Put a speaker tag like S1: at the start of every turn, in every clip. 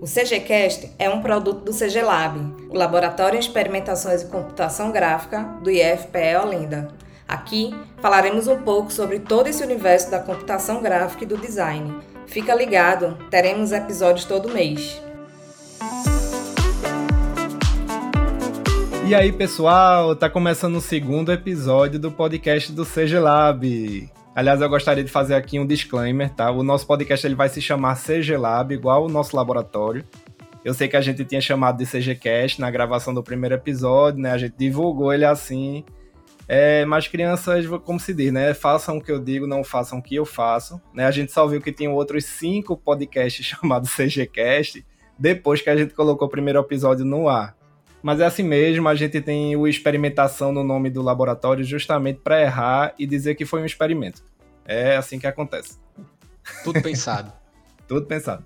S1: O CGCast é um produto do CG Lab, o Laboratório de Experimentações e Computação Gráfica do IFPE Olinda. Aqui falaremos um pouco sobre todo esse universo da computação gráfica e do design. Fica ligado, teremos episódios todo mês.
S2: E aí, pessoal, tá começando o segundo episódio do podcast do CG Lab. Aliás, eu gostaria de fazer aqui um disclaimer, tá? O nosso podcast ele vai se chamar CG Lab, igual o nosso laboratório. Eu sei que a gente tinha chamado de CGCast na gravação do primeiro episódio, né? A gente divulgou ele assim. É, mas crianças, como se diz, né? Façam o que eu digo, não façam o que eu faço. Né? A gente só viu que tinha outros cinco podcasts chamados CGCast depois que a gente colocou o primeiro episódio no ar. Mas é assim mesmo, a gente tem o experimentação no nome do laboratório justamente para errar e dizer que foi um experimento. É assim que acontece.
S3: Tudo pensado.
S2: Tudo pensado.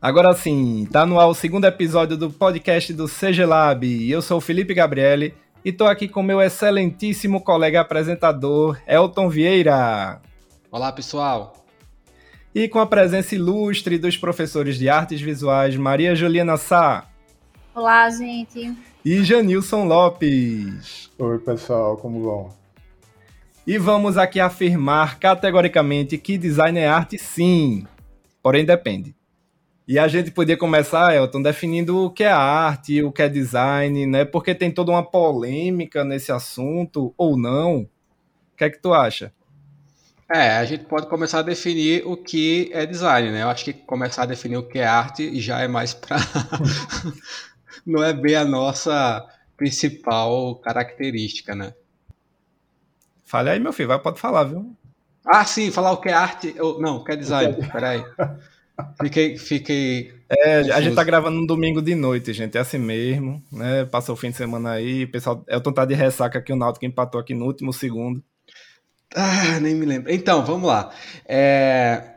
S2: Agora sim, tá no ar o segundo episódio do podcast do CG Lab. Eu sou o Felipe Gabriele e tô aqui com meu excelentíssimo colega apresentador, Elton Vieira.
S3: Olá, pessoal.
S2: E com a presença ilustre dos professores de artes visuais Maria Juliana Sá.
S4: Olá, gente
S2: e Janilson Lopes.
S5: Oi, pessoal, como vão?
S2: E vamos aqui afirmar categoricamente que design é arte, sim, porém depende. E a gente podia começar, Elton, definindo o que é arte, o que é design, né? Porque tem toda uma polêmica nesse assunto, ou não. O que é que tu acha?
S3: É, a gente pode começar a definir o que é design, né? Eu acho que começar a definir o que é arte já é mais para não é bem a nossa principal característica, né?
S2: Fale aí, meu filho, vai, pode falar, viu?
S3: Ah, sim, falar o que é arte. Não, o que é design, peraí. Fiquei, fiquei.
S2: É, a gente tá gravando no domingo de noite, gente. É assim mesmo, né? Passou o fim de semana aí. O pessoal. Elton tá de ressaca aqui, o Náutico empatou aqui no último segundo.
S3: Ah, nem me lembro. Então, vamos lá. É,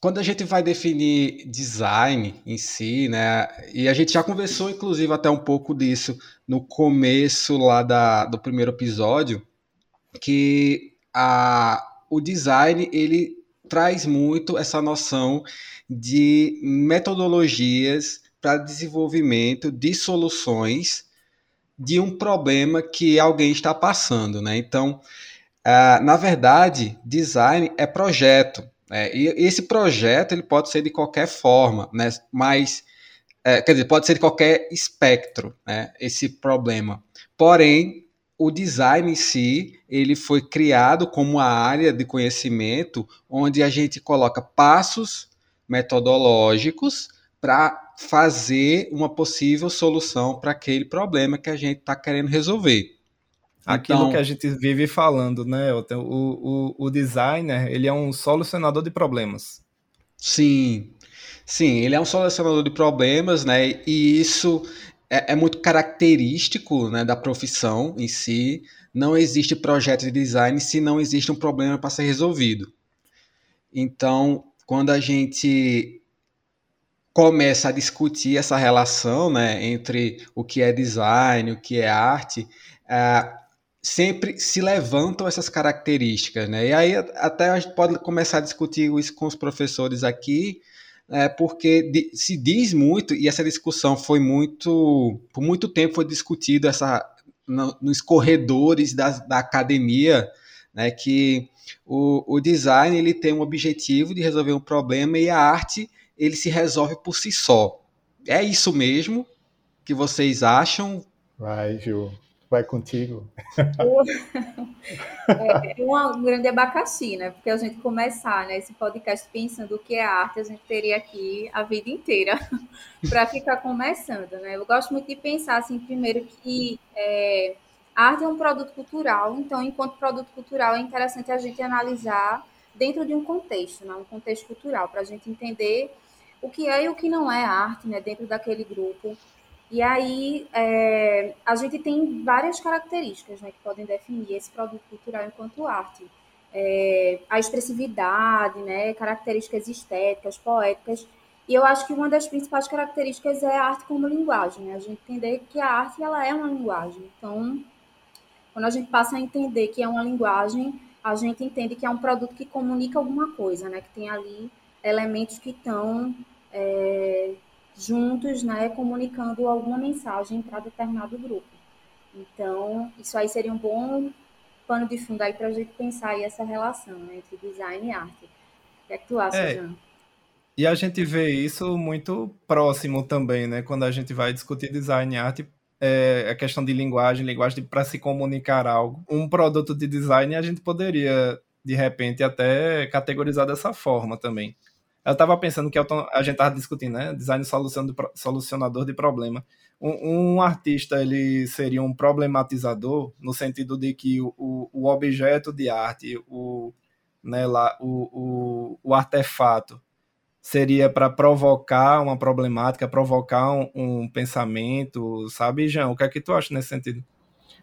S3: quando a gente vai definir design em si, né, e a gente já conversou inclusive até um pouco disso no começo lá da, do primeiro episódio, que a, o design ele traz muito essa noção de metodologias para desenvolvimento de soluções de um problema que alguém está passando, né? Então, uh, na verdade, design é projeto. É, e esse projeto ele pode ser de qualquer forma, né? mas é, quer dizer, pode ser de qualquer espectro, né? esse problema. Porém, o design em si, ele foi criado como uma área de conhecimento onde a gente coloca passos metodológicos para fazer uma possível solução para aquele problema que a gente está querendo resolver.
S2: Aquilo então, que a gente vive falando, né, O, o, o designer, ele é um solucionador de problemas.
S3: Sim, sim, ele é um solucionador de problemas, né, e isso é, é muito característico, né, da profissão em si. Não existe projeto de design se não existe um problema para ser resolvido. Então, quando a gente começa a discutir essa relação né, entre o que é design, o que é arte, uh, sempre se levantam essas características, né? E aí até a gente pode começar a discutir isso com os professores aqui, é, porque se diz muito e essa discussão foi muito, por muito tempo foi discutida essa no, nos corredores da, da academia, né? Que o, o design ele tem um objetivo de resolver um problema e a arte ele se resolve por si só. É isso mesmo que vocês acham?
S5: Vai, Gil vai contigo.
S4: é um grande abacaxi, né? Porque a gente começar né, esse podcast pensando o que é arte, a gente teria aqui a vida inteira para ficar começando, né? Eu gosto muito de pensar, assim, primeiro que é, arte é um produto cultural, então, enquanto produto cultural, é interessante a gente analisar dentro de um contexto, né? um contexto cultural, para a gente entender o que é e o que não é arte, né? Dentro daquele grupo, e aí é, a gente tem várias características né, que podem definir esse produto cultural enquanto arte. É, a expressividade, né, características estéticas, poéticas. E eu acho que uma das principais características é a arte como linguagem. Né? A gente entender que a arte ela é uma linguagem. Então, quando a gente passa a entender que é uma linguagem, a gente entende que é um produto que comunica alguma coisa, né? que tem ali elementos que estão é, juntos, né, comunicando alguma mensagem para determinado grupo. Então, isso aí seria um bom pano de fundo aí para a gente pensar aí essa relação né, entre design e arte. O que é que tu acha, é, Jean?
S2: E a gente vê isso muito próximo também, né? Quando a gente vai discutir design e arte, é a questão de linguagem, linguagem para se comunicar algo. Um produto de design a gente poderia, de repente, até categorizar dessa forma também. Eu estava pensando que a gente estava discutindo, né? Design solucionador de problema. Um, um, artista ele seria um problematizador no sentido de que o, o objeto de arte, o, né, lá, o, o, o artefato, seria para provocar uma problemática, provocar um, um, pensamento, sabe, Jean? O que é que tu acha nesse sentido?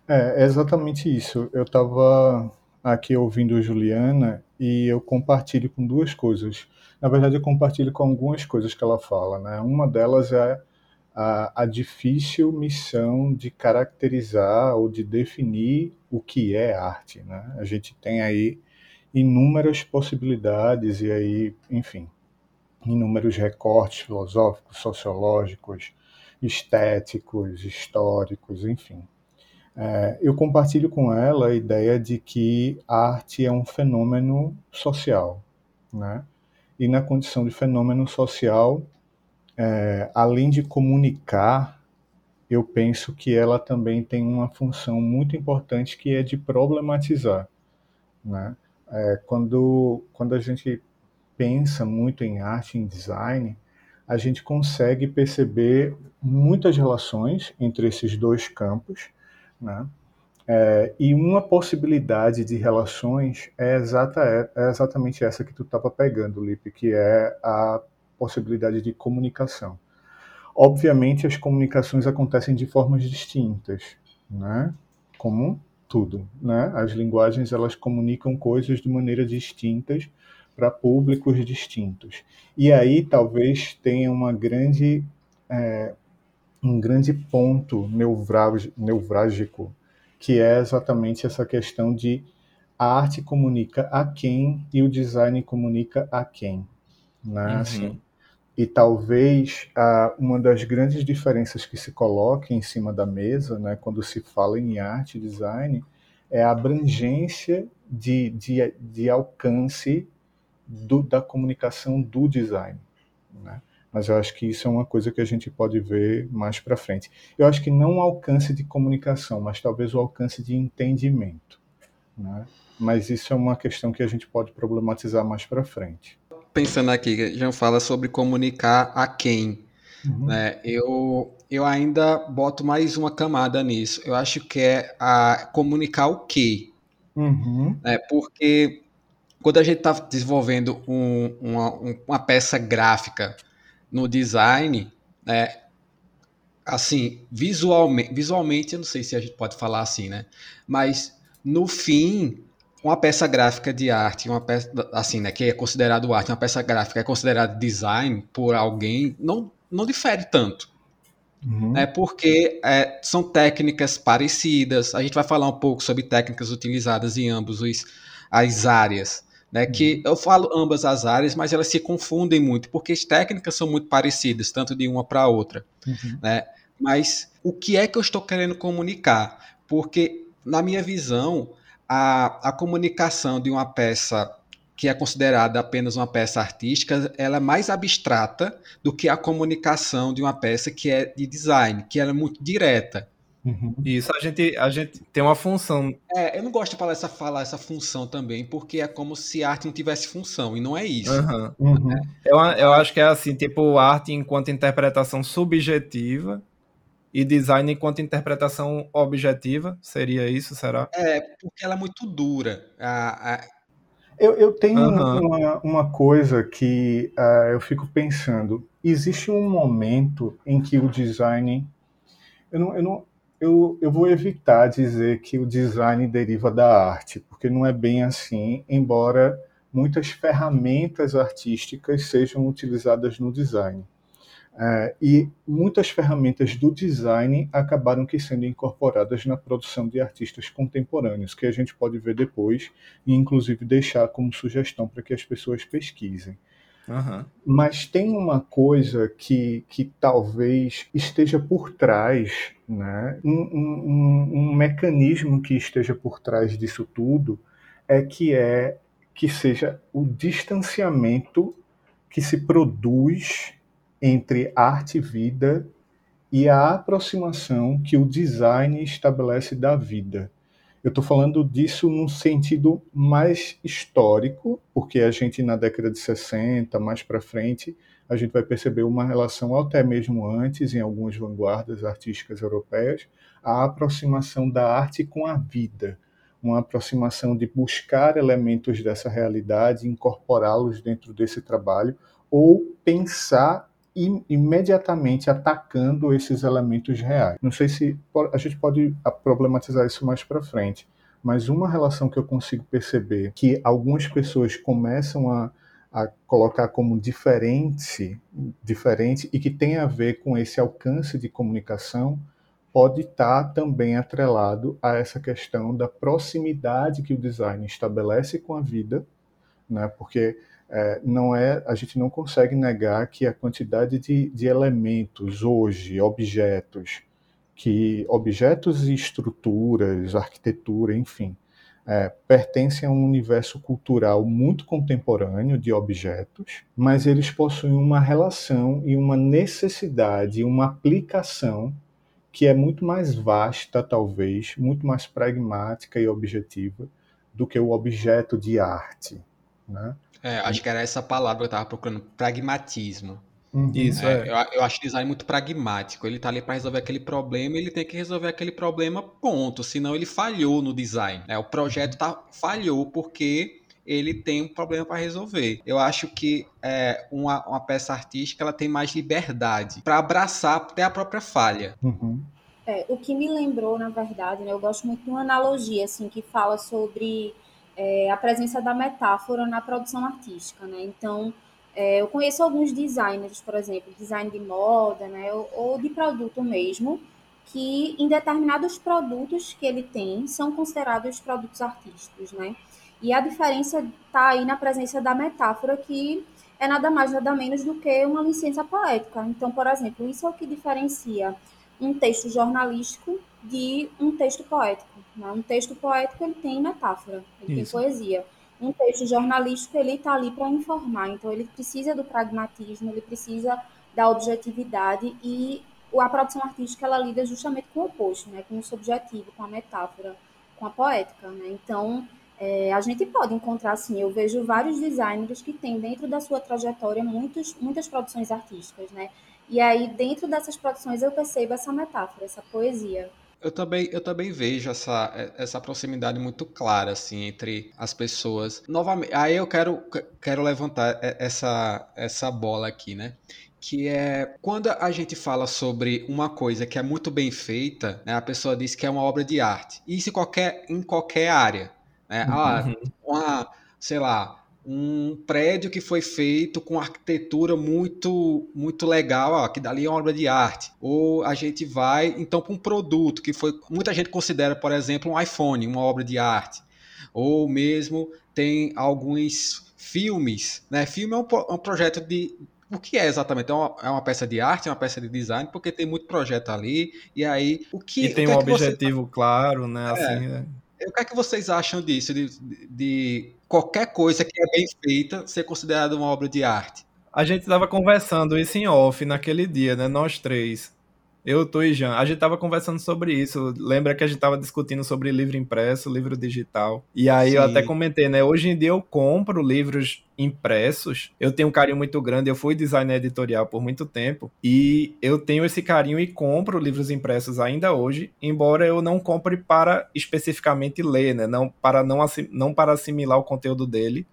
S5: É, é exatamente isso. Eu estava aqui ouvindo Juliana e eu compartilho com duas coisas. Na verdade, eu compartilho com algumas coisas que ela fala. Né? Uma delas é a, a difícil missão de caracterizar ou de definir o que é arte. Né? A gente tem aí inúmeras possibilidades e aí, enfim, inúmeros recortes filosóficos, sociológicos, estéticos, históricos, enfim. É, eu compartilho com ela a ideia de que a arte é um fenômeno social, né? E na condição de fenômeno social, é, além de comunicar, eu penso que ela também tem uma função muito importante que é de problematizar, né? É, quando quando a gente pensa muito em arte, em design, a gente consegue perceber muitas relações entre esses dois campos, né? É, e uma possibilidade de relações é, exata, é, é exatamente essa que tu estava pegando, Lipe, que é a possibilidade de comunicação. Obviamente, as comunicações acontecem de formas distintas, né? como tudo. Né? As linguagens elas comunicam coisas de maneiras distintas para públicos distintos. E aí talvez tenha uma grande, é, um grande ponto nevrálgico, que é exatamente essa questão de a arte comunica a quem e o design comunica a quem. Né? Uhum. Assim, e talvez ah, uma das grandes diferenças que se coloca em cima da mesa, né, quando se fala em arte e design, é a abrangência de, de, de alcance do, da comunicação do design. Né? Mas eu acho que isso é uma coisa que a gente pode ver mais para frente. Eu acho que não o alcance de comunicação, mas talvez o alcance de entendimento. Né? Mas isso é uma questão que a gente pode problematizar mais para frente.
S3: Pensando aqui, já fala sobre comunicar a quem. Uhum. Né? Eu, eu ainda boto mais uma camada nisso. Eu acho que é a comunicar o quê. Uhum. Né? Porque quando a gente está desenvolvendo um, uma, uma, peça gráfica no design, né, assim, visualmente, visualmente, eu não sei se a gente pode falar assim, né? Mas no fim, uma peça gráfica de arte, uma peça assim, né, que é considerado arte, uma peça gráfica é considerada design por alguém, não, não difere tanto. Uhum. Né, porque é, são técnicas parecidas. A gente vai falar um pouco sobre técnicas utilizadas em ambos os, as áreas né? Que uhum. eu falo ambas as áreas, mas elas se confundem muito, porque as técnicas são muito parecidas, tanto de uma para outra, uhum. né? Mas o que é que eu estou querendo comunicar? Porque, na minha visão, a, a comunicação de uma peça que é considerada apenas uma peça artística, ela é mais abstrata do que a comunicação de uma peça que é de design, que ela é muito direta.
S2: Uhum. Isso a gente, a gente tem uma função.
S3: É, eu não gosto de falar essa, falar essa função também, porque é como se a arte não tivesse função, e não é isso.
S2: Uhum. Uhum. Eu, eu acho que é assim, tipo, arte enquanto interpretação subjetiva e design enquanto interpretação objetiva, seria isso, será?
S3: É, porque ela é muito dura. A, a...
S5: Eu, eu tenho uma, uma coisa que uh, eu fico pensando. Existe um momento em que o design. Eu não, eu não, eu, eu vou evitar dizer que o design deriva da arte, porque não é bem assim, embora muitas ferramentas artísticas sejam utilizadas no design. É, e muitas ferramentas do design acabaram que sendo incorporadas na produção de artistas contemporâneos, que a gente pode ver depois e inclusive deixar como sugestão para que as pessoas pesquisem. Uhum. Mas tem uma coisa que, que talvez esteja por trás, né? Um, um, um, mecanismo que esteja por trás disso tudo é que é que seja o distanciamento que se produz entre arte e vida e a aproximação que o design estabelece da vida. Eu estou falando disso num sentido mais histórico, porque a gente na década de 60, mais para frente, a gente vai perceber uma relação, até mesmo antes, em algumas vanguardas artísticas europeias, a aproximação da arte com a vida, uma aproximação de buscar elementos dessa realidade, incorporá-los dentro desse trabalho, ou pensar imediatamente atacando esses elementos reais. Não sei se a gente pode problematizar isso mais para frente, mas uma relação que eu consigo perceber que algumas pessoas começam a, a colocar como diferente, diferente e que tem a ver com esse alcance de comunicação pode estar também atrelado a essa questão da proximidade que o design estabelece com a vida, né? Porque é, não é, a gente não consegue negar que a quantidade de, de elementos hoje, objetos, que objetos e estruturas, arquitetura, enfim, é, a um universo cultural muito contemporâneo de objetos, mas eles possuem uma relação e uma necessidade, uma aplicação que é muito mais vasta, talvez, muito mais pragmática e objetiva do que o objeto de arte. Né?
S3: É, acho que era essa palavra que eu estava procurando, pragmatismo.
S2: Uhum. Isso, é,
S3: é. Eu, eu, acho design muito pragmático. Ele está ali para resolver aquele problema, ele tem que resolver aquele problema, ponto. Senão ele falhou no design. Né? O projeto tá, falhou porque ele tem um problema para resolver. Eu acho que é, uma, uma, peça artística ela tem mais liberdade para abraçar até a própria falha.
S5: Uhum.
S4: É, o que me lembrou, na verdade, né, eu gosto muito de uma analogia assim que fala sobre é, a presença da metáfora na produção artística, né? Então, é, eu conheço alguns designers, por exemplo, design de moda, né, ou, ou, de produto mesmo, que em determinados produtos que ele tem são considerados produtos artísticos, né? E a diferença está aí na presença da metáfora, que é nada mais, nada menos do que uma licença poética. Então, por exemplo, isso é o que diferencia um texto jornalístico de um texto poético. Né? Um texto poético ele tem metáfora, ele Isso. tem poesia. Um texto jornalístico ele está ali para informar, então ele precisa do pragmatismo, ele precisa da objetividade e a produção artística ela lida justamente com o oposto, né? com o subjetivo, com a metáfora, com a poética. Né? Então é, a gente pode encontrar assim, eu vejo vários designers que têm dentro da sua trajetória muitos, muitas produções artísticas, né? E aí dentro dessas produções eu percebo essa metáfora, essa poesia.
S3: Eu também, eu também vejo essa, essa proximidade muito clara assim entre as pessoas. Novamente, aí eu quero, quero levantar essa, essa bola aqui, né? que é quando a gente fala sobre uma coisa que é muito bem feita, né, a pessoa diz que é uma obra de arte. Isso em qualquer, em qualquer área. Né? Ah, uhum. uma, sei lá, um prédio que foi feito com arquitetura muito muito legal, ó, que dali é uma obra de arte. Ou a gente vai então para um produto que foi muita gente considera, por exemplo, um iPhone uma obra de arte. Ou mesmo tem alguns filmes, né? Filme é um, um projeto de o que é exatamente? É uma, é uma, peça de arte, é uma peça de design, porque tem muito projeto ali, e aí o que.
S2: E tem
S3: um
S2: é objetivo você... claro, né?
S3: É. Assim, né? O que é que vocês acham disso? De, de, qualquer coisa que é bem feita ser considerada uma obra de arte?
S2: A gente estava conversando isso em off naquele dia, né? Nós três. Eu, tu e Jean, a gente tava conversando sobre isso. Lembra que a gente tava discutindo sobre livro impresso, livro digital. E aí Sim. eu até comentei, né? Hoje em dia eu compro livros impressos. Eu tenho um carinho muito grande. Eu fui designer editorial por muito tempo. E eu tenho esse carinho e compro livros impressos ainda hoje, embora eu não compre para especificamente ler, né? Não para, não, não para assimilar o conteúdo dele,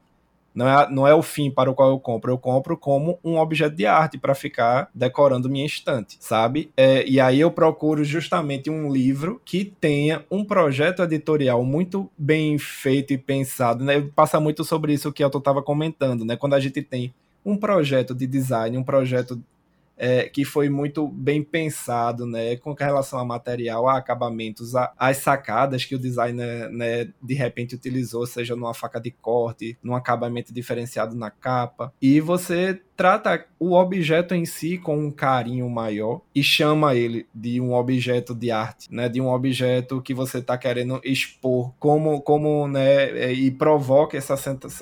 S2: não é, não é o fim para o qual eu compro, eu compro como um objeto de arte para ficar decorando minha estante, sabe? É, e aí eu procuro justamente um livro que tenha um projeto editorial muito bem feito e pensado, né? Passa muito sobre isso que eu estava comentando, né? Quando a gente tem um projeto de design, um projeto é, que foi muito bem pensado, né, com relação a material, a acabamentos, a, as sacadas que o designer, né, de repente utilizou, seja numa faca de corte, num acabamento diferenciado na capa, e você trata o objeto em si com um carinho maior e chama ele de um objeto de arte, né, de um objeto que você está querendo expor, como, como, né, é, e provoca essa,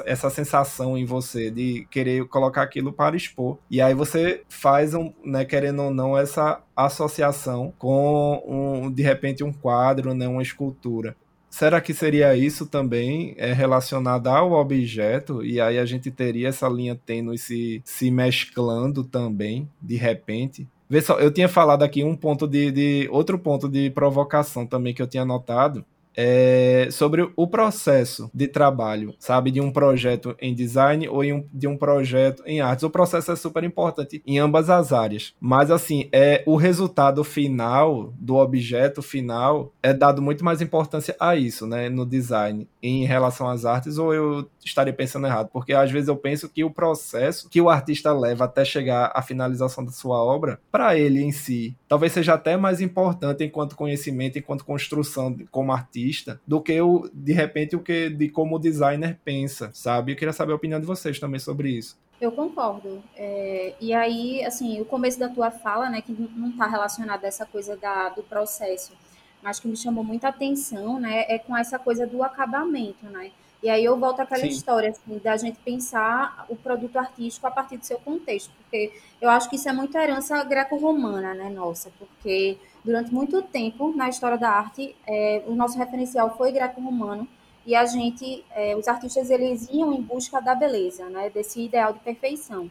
S2: essa sensação em você de querer colocar aquilo para expor. E aí você faz um, né, querendo ou não, essa associação com um, de repente um quadro, né, uma escultura. Será que seria isso também é, relacionado ao objeto? E aí a gente teria essa linha tênue se, se mesclando também, de repente? Vê só, eu tinha falado aqui um ponto de, de outro ponto de provocação também que eu tinha notado, é, sobre o processo de trabalho, sabe, de um projeto em design ou um, de um projeto em artes. O processo é super importante em ambas as áreas, mas assim, é o resultado final do objeto final é dado muito mais importância a isso, né, no design em relação às artes, ou eu estaria pensando errado? Porque às vezes eu penso que o processo que o artista leva até chegar à finalização da sua obra, para ele em si, talvez seja até mais importante enquanto conhecimento, enquanto construção como artista, do que o de repente o que de como o designer pensa, sabe? Eu queria saber a opinião de vocês também sobre isso.
S4: Eu concordo. É, e aí, assim, o começo da tua fala, né, que não está relacionado a essa coisa da, do processo, mas que me chamou muita atenção, né, é com essa coisa do acabamento, né? E aí eu volto àquela Sim. história, assim, da gente pensar o produto artístico a partir do seu contexto, porque eu acho que isso é muito herança greco-romana, né, nossa, porque durante muito tempo na história da arte, é, o nosso referencial foi greco-romano, e a gente, é, os artistas, eles iam em busca da beleza, né, desse ideal de perfeição.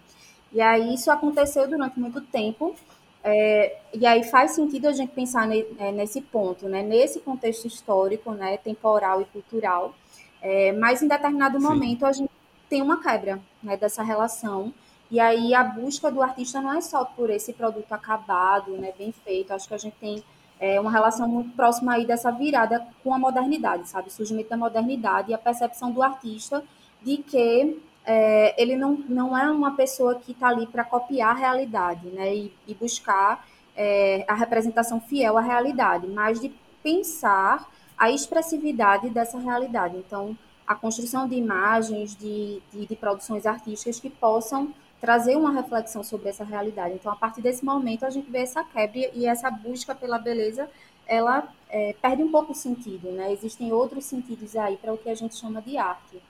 S4: E aí isso aconteceu durante muito tempo, é, e aí faz sentido a gente pensar ne, é, nesse ponto, né, nesse contexto histórico, né, temporal e cultural, é, mas em determinado Sim. momento a gente tem uma quebra né, dessa relação. E aí a busca do artista não é só por esse produto acabado, né, bem feito. Acho que a gente tem é, uma relação muito próxima aí dessa virada com a modernidade, sabe? O surgimento da modernidade e a percepção do artista de que é, ele não, não é uma pessoa que está ali para copiar a realidade, né? E, e buscar é, a representação fiel à realidade, mas de pensar a expressividade dessa realidade. Então, a construção de imagens, de, de, de, produções artísticas que possam trazer uma reflexão sobre essa realidade. Então, a partir desse momento, a gente vê essa quebra e essa busca pela beleza, ela é, perde um pouco o sentido, né? Existem outros sentidos aí para o que a gente chama de arte.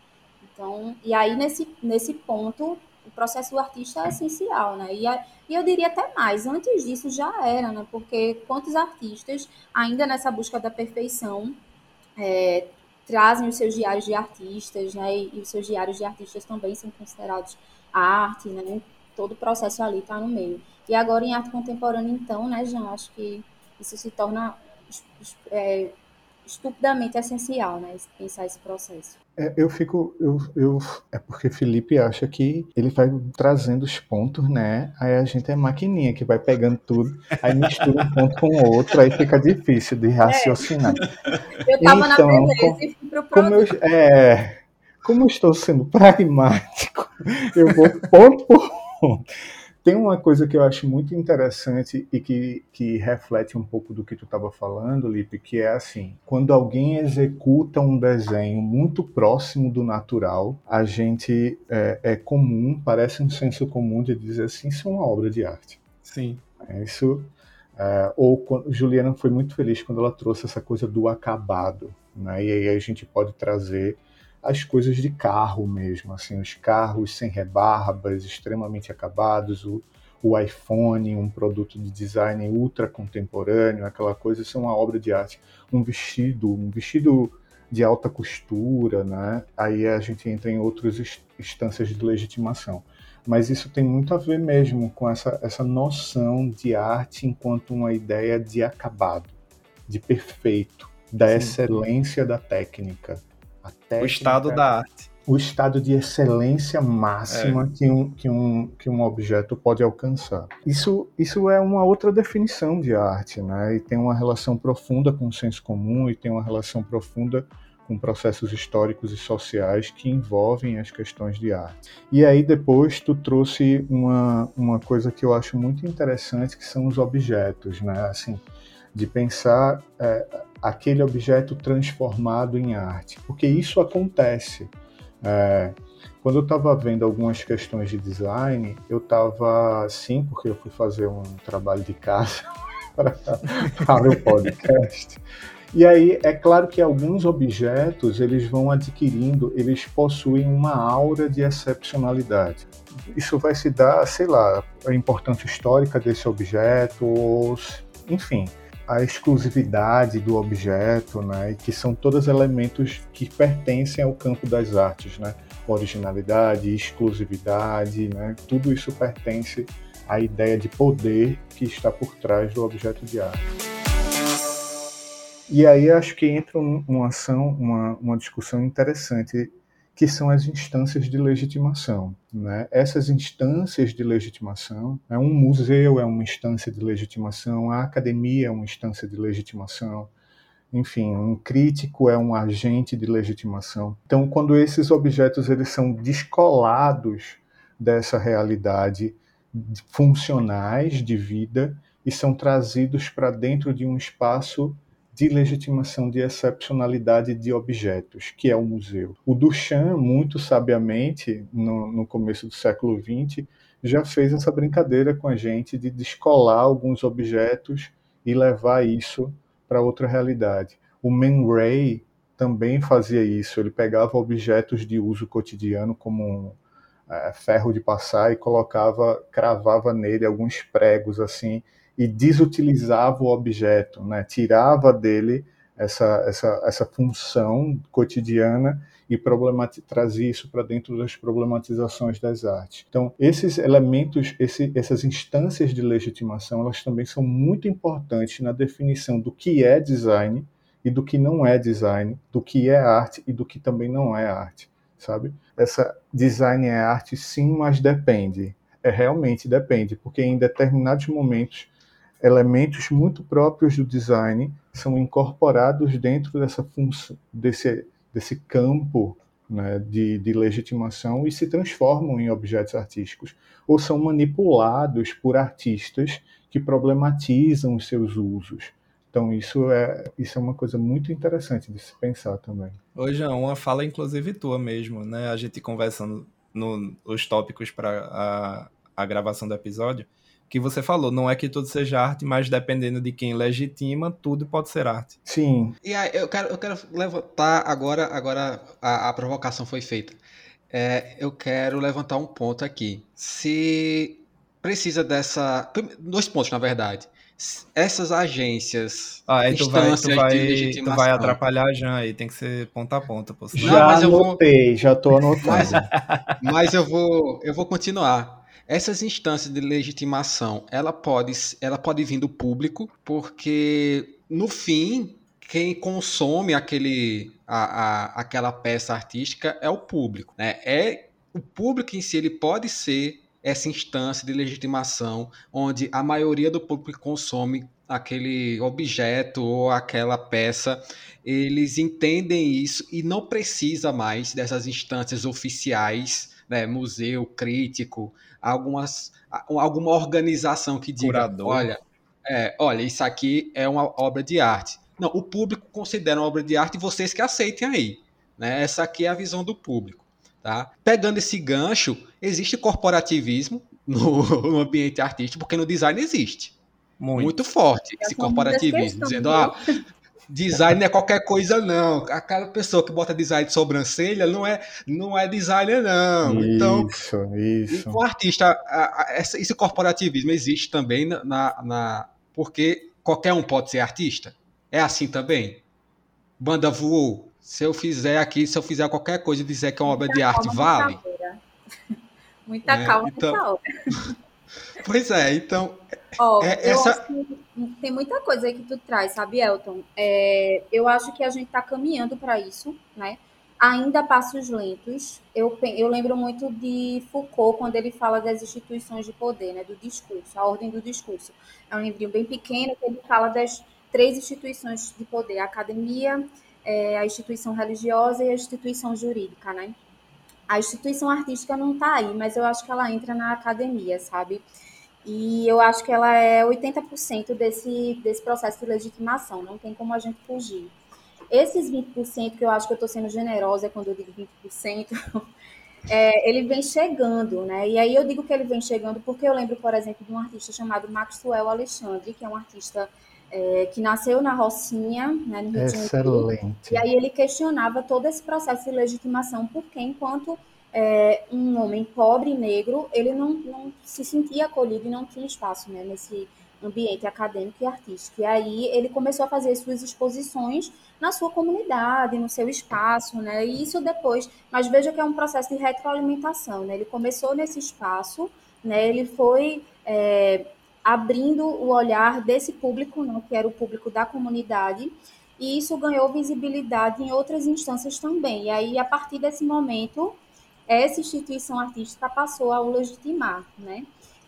S4: Então, e aí nesse, nesse ponto, o processo do artista é essencial, né? E, a, e eu diria até mais, antes disso já era, né? Porque quantos artistas, ainda nessa busca da perfeição, é, trazem os seus diários de artistas, né? E, e, os seus diários de artistas também são considerados arte, né? Todo o processo ali está no meio. E agora em arte contemporânea, então, né, Jean, acho que isso se torna é, estupidamente essencial, né? Pensar esse processo.
S5: É, eu fico. Eu, eu, é porque Felipe acha que ele vai trazendo os pontos, né? Aí a gente é maquininha que vai pegando tudo, aí mistura um ponto com o outro, aí fica difícil de raciocinar.
S4: É. Eu tava então, na beleza e fui pro
S5: como eu, é, como eu estou sendo pragmático, eu vou ponto por ponto. Tem uma coisa que eu acho muito interessante e que, que reflete um pouco do que tu estava falando, Lipe, que é assim: quando alguém executa um desenho muito próximo do natural, a gente é, é comum, parece um senso comum de dizer assim, isso é uma obra de arte.
S2: Sim.
S5: É isso. É, ou Juliana foi muito feliz quando ela trouxe essa coisa do acabado, né? E aí a gente pode trazer as coisas de carro mesmo, assim, os carros sem rebarbas, extremamente acabados, o, o iPhone, um produto de design ultra contemporâneo, aquela coisa, isso é uma obra de arte. Um vestido, um vestido de alta costura, né? Aí a gente entra em outras instâncias de legitimação. Mas isso tem muito a ver mesmo com essa, essa noção de arte enquanto uma ideia de acabado, de perfeito, da Sim. excelência da técnica
S2: técnica, o estado da arte.
S5: O estado de excelência máxima é. que, um, que, um, que um objeto pode alcançar. Isso, isso é uma outra definição de arte, né? E tem uma relação profunda com o senso comum e tem uma relação profunda com processos históricos e sociais que envolvem as questões de arte. E aí depois tu trouxe uma, uma coisa que eu acho muito interessante, que são os objetos, né? Assim, de pensar é, aquele objeto transformado em arte, porque isso acontece. É, quando eu estava vendo algumas questões de design, eu estava assim, porque eu fui fazer um trabalho de casa para o podcast. E aí é claro que alguns objetos eles vão adquirindo, eles possuem uma aura de excepcionalidade. Isso vai se dar, sei lá, a importância histórica desse objeto, ou, enfim, a exclusividade do objeto, né, que são todos elementos que pertencem ao campo das artes, né, originalidade, exclusividade, né, tudo isso pertence à ideia de poder que está por trás do objeto de arte. E aí acho que entra uma ação, uma, uma discussão interessante que são as instâncias de legitimação. Né? Essas instâncias de legitimação, é um museu é uma instância de legitimação, a academia é uma instância de legitimação, enfim, um crítico é um agente de legitimação. Então, quando esses objetos eles são descolados dessa realidade funcionais de vida e são trazidos para dentro de um espaço de legitimação de excepcionalidade de objetos, que é o museu. O Duchamp, muito sabiamente, no, no começo do século XX, já fez essa brincadeira com a gente de descolar alguns objetos e levar isso para outra realidade. O Man Ray também fazia isso, ele pegava objetos de uso cotidiano como um é, ferro de passar e colocava, cravava nele alguns pregos assim e desutilizava o objeto, né? tirava dele essa, essa, essa função cotidiana e trazia isso para dentro das problematizações das artes. Então, esses elementos, esse, essas instâncias de legitimação, elas também são muito importantes na definição do que é design e do que não é design, do que é arte e do que também não é arte, sabe? Essa design é arte sim, mas depende. É realmente depende, porque em determinados momentos elementos muito próprios do design são incorporados dentro dessa função, desse, desse campo né, de, de legitimação e se transformam em objetos artísticos, ou são manipulados por artistas que problematizam os seus usos. Então isso é, isso é uma coisa muito interessante de se pensar também.
S2: Hoje é uma fala inclusive tua mesmo, né? A gente conversando nos tópicos para a, a gravação do episódio, que você falou, não é que tudo seja arte, mas dependendo de quem legitima, tudo pode ser arte.
S3: Sim. E aí, eu quero, eu quero levantar agora, agora a, a provocação foi feita. É, eu quero levantar um ponto aqui. Se precisa dessa. Dois pontos, na verdade. Essas agências.
S2: Ah, aí tu vai, tu vai, tu vai atrapalhar a Jan aí, tem que ser ponta a ponta. Pô,
S5: já mas anotei, vou... já tô anotando.
S3: Mas, mas eu, vou, eu vou continuar. Essas instâncias de legitimação, ela pode, ela pode vir do público, porque no fim quem consome aquele, a, a, aquela peça artística é o público. Né? É o público em si ele pode ser essa instância de legitimação onde a maioria do público consome aquele objeto ou aquela peça, eles entendem isso e não precisa mais dessas instâncias oficiais, né, museu, crítico, algumas, alguma organização que diga, Curador. olha, é, olha, isso aqui é uma obra de arte. Não, o público considera uma obra de arte e vocês que aceitem aí. Né? Essa aqui é a visão do público. Tá? Pegando esse gancho, existe corporativismo no, no ambiente artístico, porque no design existe. Muito, Muito forte esse corporativismo, dizendo, ah, Design não é qualquer coisa, não. Aquela pessoa que bota design de sobrancelha não é, não é designer, não. Então,
S5: isso, então, isso.
S3: O artista, a, a, esse corporativismo existe também na, na, Porque qualquer um pode ser artista. É assim também. Banda voou. Se eu fizer aqui, se eu fizer qualquer coisa e dizer que é uma obra de arte, vale?
S4: Muita é, calma então, nessa obra.
S3: Pois é, então.
S4: Oh, é, essa... tem muita coisa aí que tu traz, sabe, Elton? É, eu acho que a gente está caminhando para isso, né? Ainda passos lentos. Eu, eu lembro muito de Foucault quando ele fala das instituições de poder, né? Do discurso, a ordem do discurso. É um livrinho bem pequeno que ele fala das três instituições de poder: a academia, é, a instituição religiosa e a instituição jurídica, né? A instituição artística não está aí, mas eu acho que ela entra na academia, sabe? E eu acho que ela é 80% desse, desse processo de legitimação, não tem como a gente fugir. Esses 20%, que eu acho que eu estou sendo generosa quando eu digo 20%, é, ele vem chegando, né? E aí eu digo que ele vem chegando porque eu lembro, por exemplo, de um artista chamado Maxwell Alexandre, que é um artista é, que nasceu na Rocinha, né, no Rio
S5: Excelente. Janeiro.
S4: E aí ele questionava todo esse processo de legitimação, porque enquanto é, um homem pobre e negro, ele não, não se sentia acolhido e não tinha espaço né, nesse ambiente acadêmico e artístico. E aí ele começou a fazer suas exposições na sua comunidade, no seu espaço, né? E isso depois, mas veja que é um processo de retroalimentação, né? Ele começou nesse espaço, né? Ele foi é, abrindo o olhar desse público, né, que era o público da comunidade, e isso ganhou visibilidade em outras instâncias também. E aí, a partir desse momento, essa instituição artística passou a o legitimar, né?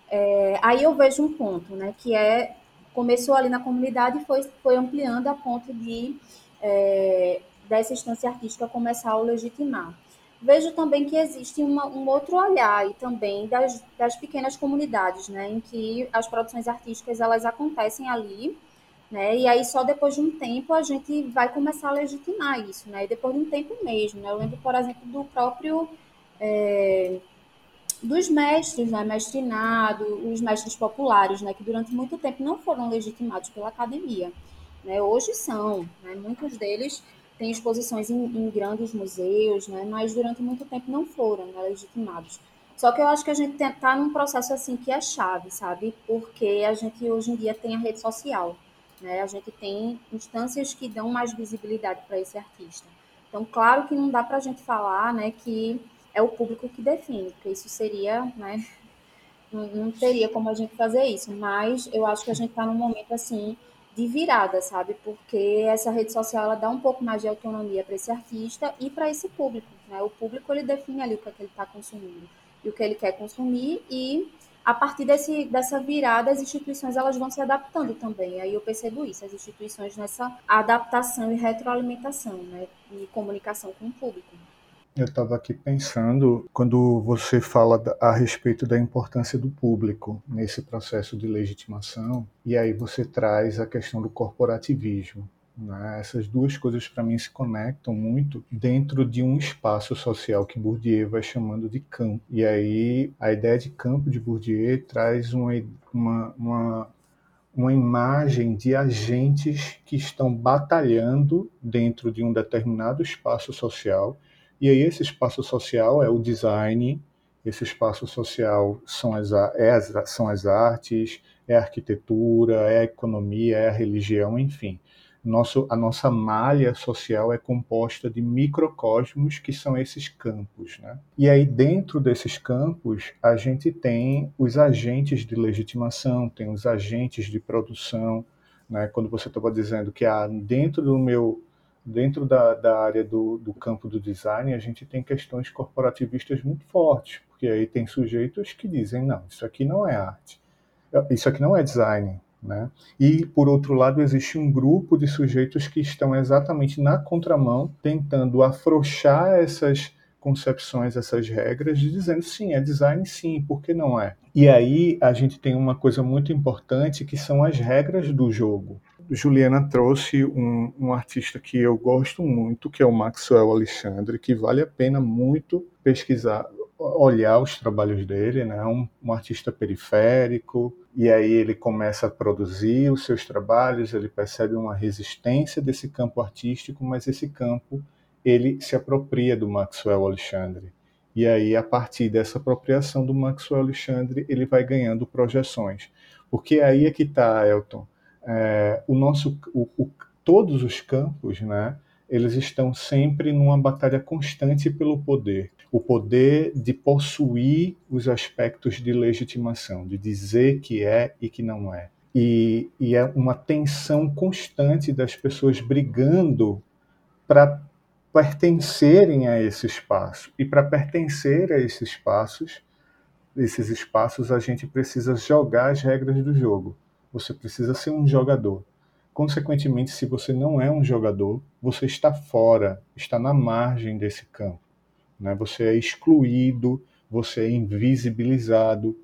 S4: É, aí eu vejo um ponto, né, que é começou ali na comunidade e foi, foi ampliando a ponto de é, dessa instância artística começar a o legitimar. Vejo também que existe uma, um outro olhar e também das, das pequenas comunidades, né, em que as produções artísticas elas acontecem ali, né, e aí só depois de um tempo a gente vai começar a legitimar isso, né, e depois de um tempo mesmo, né, eu lembro, por exemplo, do próprio é, dos mestres, né, mestrinado, os mestres populares, né, que durante muito tempo não foram legitimados pela academia, né, hoje são, né, muitos deles tem exposições em, em, grandes museus, né? Mas durante muito tempo não foram né, legitimados. Só que eu acho que a gente está num processo assim que é chave, sabe? Porque a gente hoje em dia tem a rede social, né? A gente tem instâncias que dão mais visibilidade para esse artista. Então, claro que não dá para a gente falar, né, que é o público que define, porque isso seria, né, não, não teria como a gente fazer isso. Mas eu acho que a gente está num momento assim de virada, sabe? Porque essa rede social ela dá um pouco mais de autonomia para esse artista e para esse público, né? O público ele define ali o que, é que ele está consumindo e o que ele quer consumir e a partir desse, dessa virada as instituições elas vão se adaptando também. Aí eu percebo isso, as instituições nessa adaptação e retroalimentação, né? E comunicação com o público.
S5: Eu estava aqui pensando, quando você fala a respeito da importância do público nesse processo de legitimação, e aí você traz a questão do corporativismo. Né? Essas duas coisas, para mim, se conectam muito dentro de um espaço social que Bourdieu vai chamando de campo. E aí a ideia de campo de Bourdieu traz uma, uma, uma uma imagem de agentes que estão batalhando dentro de um determinado espaço social e aí esse espaço social é o design, esse espaço social são as, é as, são as artes, é a arquitetura, é a economia, é a religião, enfim. Nosso, a nossa malha social é composta de microcosmos que são esses campos. Né? E aí, dentro desses campos, a gente tem os agentes de legitimação, tem os agentes de produção. Né? Quando você estava dizendo que ah, dentro do meu dentro da, da área do, do campo do design, a gente tem questões corporativistas muito fortes, porque aí tem sujeitos que dizem, não, isso aqui não é arte, isso aqui não é design, né? E, por outro lado, existe um grupo de sujeitos que estão exatamente na contramão, tentando afrouxar essas concepções, essas regras, dizendo sim, é design sim, por que não é? E aí a gente tem uma coisa muito importante que são as regras do jogo. Juliana trouxe um, um, artista que eu gosto muito, que é o Maxwell Alexandre, que vale a pena muito pesquisar, olhar os trabalhos dele, né? Um, um, artista periférico, e aí ele começa a produzir os seus trabalhos, ele percebe uma resistência desse campo artístico, mas esse campo ele se apropria do Maxwell Alexandre. E aí, a partir dessa apropriação do Maxwell Alexandre, ele vai ganhando projeções. Porque aí é que está, Elton é, o nosso, o, o, todos os campos, né, eles estão sempre numa batalha constante pelo poder. O poder de possuir os aspectos de legitimação, de dizer que é e que não é. E, e é uma tensão constante das pessoas brigando para pertencerem a esse espaço. E para pertencer a esses espaços, esses espaços, a gente precisa jogar as regras do jogo. Você precisa ser um jogador. Consequentemente, se você não é um jogador, você está fora, está na margem desse campo. Né? Você é excluído, você é invisibilizado.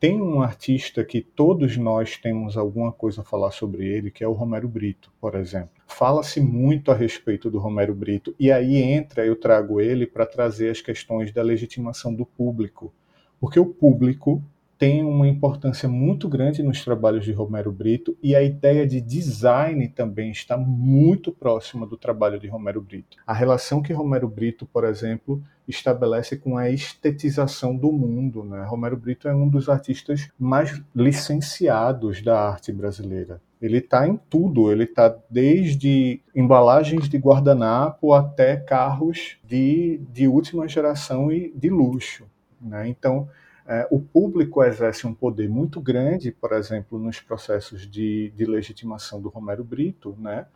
S5: Tem um artista que todos nós temos alguma coisa a falar sobre ele, que é o Romero Brito, por exemplo. Fala-se muito a respeito do Romero Brito, e aí entra, eu trago ele para trazer as questões da legitimação do público. Porque o público tem uma importância muito grande nos trabalhos de Romero Brito e a ideia de design também está muito próxima do trabalho de Romero Brito. A relação que Romero Brito, por exemplo, estabelece com a estetização do mundo. Né? Romero Brito é um dos artistas mais licenciados da arte brasileira. Ele está em tudo, ele está desde embalagens de guardanapo até carros de, de última geração e de luxo. Né? Então, é, o público exerce um poder muito grande, por exemplo, nos processos de, de legitimação do Romero Brito, né?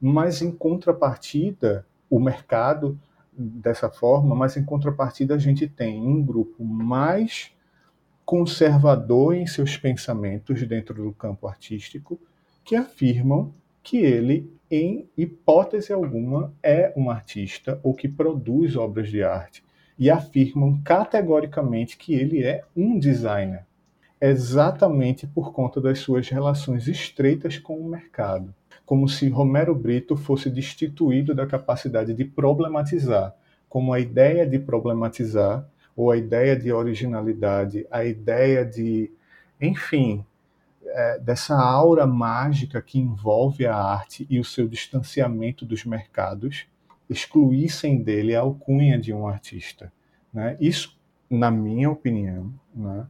S5: mas em contrapartida, o mercado dessa forma, mas em contrapartida a gente tem um grupo mais conservador em seus pensamentos dentro do campo artístico que afirmam que ele, em hipótese alguma, é um artista ou que produz obras de arte e afirmam categoricamente que ele é um designer, exatamente por conta das suas relações estreitas com o mercado, como se Romero Brito fosse destituído da capacidade de problematizar, como a ideia de problematizar ou a ideia de originalidade, a ideia de, enfim, é, dessa aura mágica que envolve a arte e o seu distanciamento dos mercados, excluíssem dele a alcunha de um artista. Né? Isso, na minha opinião, né,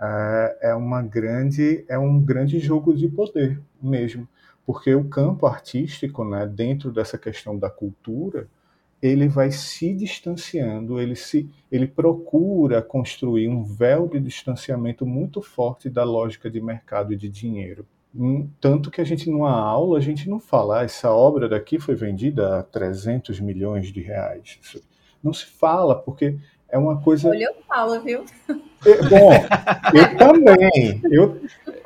S5: é, é uma grande, é um grande jogo de poder mesmo, porque o campo artístico, né, dentro dessa questão da cultura, ele vai se distanciando, ele se, ele procura construir um véu de distanciamento muito forte da lógica de mercado e de dinheiro. Tanto que a gente, numa aula, a gente não fala, ah, essa obra daqui foi vendida a 300 milhões de reais. Não se fala, porque é uma coisa.
S4: Olha, eu falo, viu?
S5: É, bom, eu também. Eu,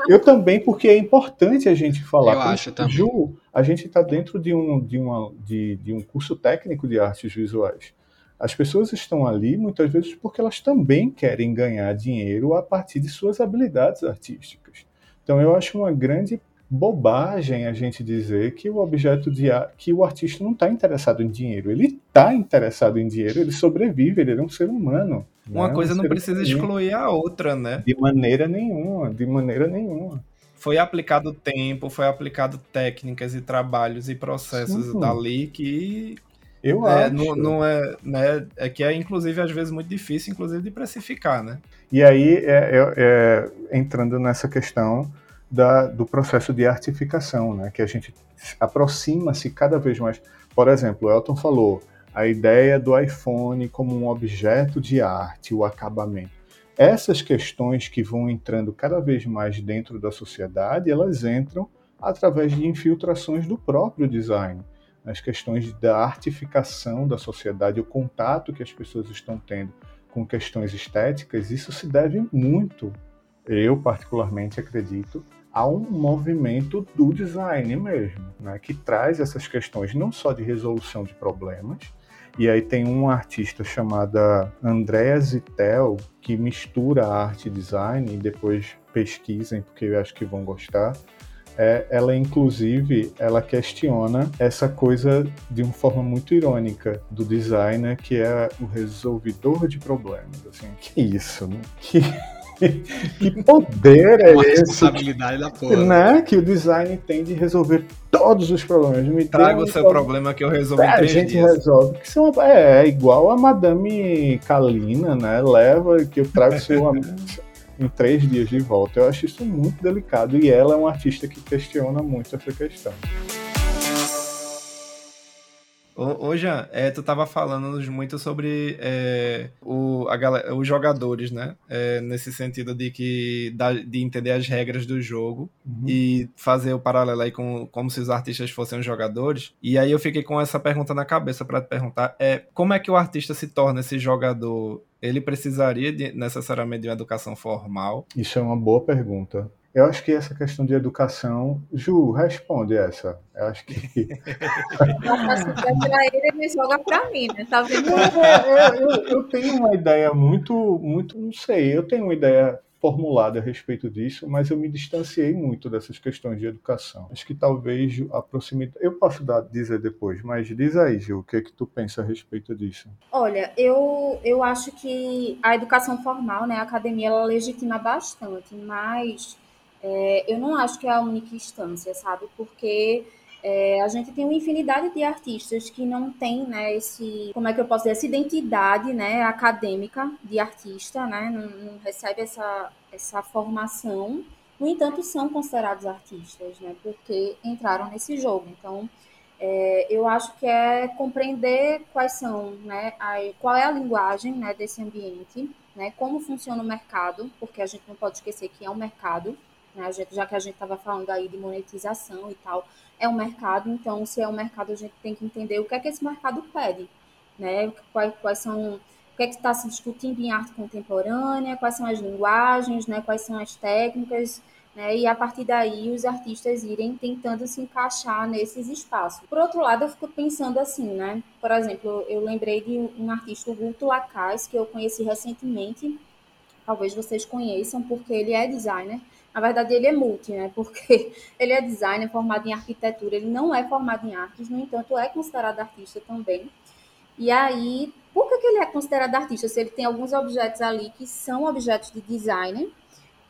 S5: eu também, porque é importante a gente falar.
S3: Eu acho também.
S5: Ju, a gente está dentro de um, de, uma, de, de um curso técnico de artes visuais. As pessoas estão ali muitas vezes porque elas também querem ganhar dinheiro a partir de suas habilidades artísticas. Então eu acho uma grande bobagem a gente dizer que o objeto de que o artista não está interessado em dinheiro. Ele está interessado em dinheiro, ele sobrevive, ele é um ser humano.
S2: Uma
S5: né?
S2: coisa
S5: um
S2: não precisa humano. excluir a outra, né?
S5: De maneira nenhuma, de maneira nenhuma.
S2: Foi aplicado tempo, foi aplicado técnicas e trabalhos e processos Sim. dali que
S5: eu
S2: é,
S5: acho.
S2: Não, não, é, né, é que é inclusive às vezes muito difícil, inclusive de precificar, né?
S5: E aí é, é, é entrando nessa questão da, do processo de artificação, né? Que a gente aproxima-se cada vez mais. Por exemplo, o Elton falou a ideia do iPhone como um objeto de arte, o acabamento. Essas questões que vão entrando cada vez mais dentro da sociedade, elas entram através de infiltrações do próprio design as questões da artificação da sociedade, o contato que as pessoas estão tendo com questões estéticas, isso se deve muito, eu particularmente acredito, a um movimento do design mesmo, né, que traz essas questões não só de resolução de problemas, e aí tem uma artista chamada Andrea Zittel que mistura arte e design, e depois pesquisem porque eu acho que vão gostar, é, ela inclusive ela questiona essa coisa de uma forma muito irônica do designer que é o resolvedor de problemas assim que isso né? que que poder é
S3: Uma
S5: esse?
S3: responsabilidade da porra.
S5: Né? Que o design tem de resolver todos os problemas. Me
S2: Traga o seu problema que eu resolvo
S5: é,
S2: em três
S5: A gente
S2: dias.
S5: resolve. Que são, é, é igual a Madame Kalina, né? Leva que eu trago seu em três dias de volta. Eu acho isso muito delicado e ela é uma artista que questiona muito essa questão.
S2: Ô, Jean, é, tu tava falando muito sobre é, o, a galera, os jogadores, né? É, nesse sentido de que de entender as regras do jogo uhum. e fazer o paralelo aí com como se os artistas fossem os jogadores. E aí eu fiquei com essa pergunta na cabeça para te perguntar: é como é que o artista se torna esse jogador ele precisaria de, necessariamente de uma educação formal?
S5: Isso é uma boa pergunta. Eu acho que essa questão de educação, Ju, responde essa. Eu acho que.
S4: para ele, ele joga para mim, né? Tá vendo?
S5: Eu, eu, tenho uma ideia muito, muito, não sei, eu tenho uma ideia formulada a respeito disso, mas eu me distanciei muito dessas questões de educação. Acho que talvez a proximidade. Eu posso dar, dizer depois, mas diz aí, Gil, o que é que tu pensa a respeito disso?
S4: Olha, eu, eu acho que a educação formal, né, a academia, ela legitima bastante, mas é, eu não acho que é a única instância, sabe? Porque é, a gente tem uma infinidade de artistas que não tem, né, esse, como é que eu posso dizer, essa identidade, né, acadêmica de artista, né, não, não recebe essa, essa formação, no entanto, são considerados artistas, né, porque entraram nesse jogo. Então, é, eu acho que é compreender quais são, né, a, qual é a linguagem, né, desse ambiente, né, como funciona o mercado, porque a gente não pode esquecer que é um mercado, né, gente, já que a gente estava falando aí de monetização e tal, é um mercado, então se é um mercado a gente tem que entender o que é que esse mercado pede, né? Quais, quais são o que é que está se discutindo em arte contemporânea, quais são as linguagens, né? Quais são as técnicas, né? E a partir daí os artistas irem tentando se encaixar nesses espaços. Por outro lado, eu fico pensando assim, né? Por exemplo, eu lembrei de um artista, o Guto Lacaz, que eu conheci recentemente. Talvez vocês conheçam, porque ele é designer na verdade, ele é multi, né? Porque ele é designer, formado em arquitetura, ele não é formado em artes, no entanto, é considerado artista também. E aí, por que, que ele é considerado artista? Se ele tem alguns objetos ali que são objetos de designer,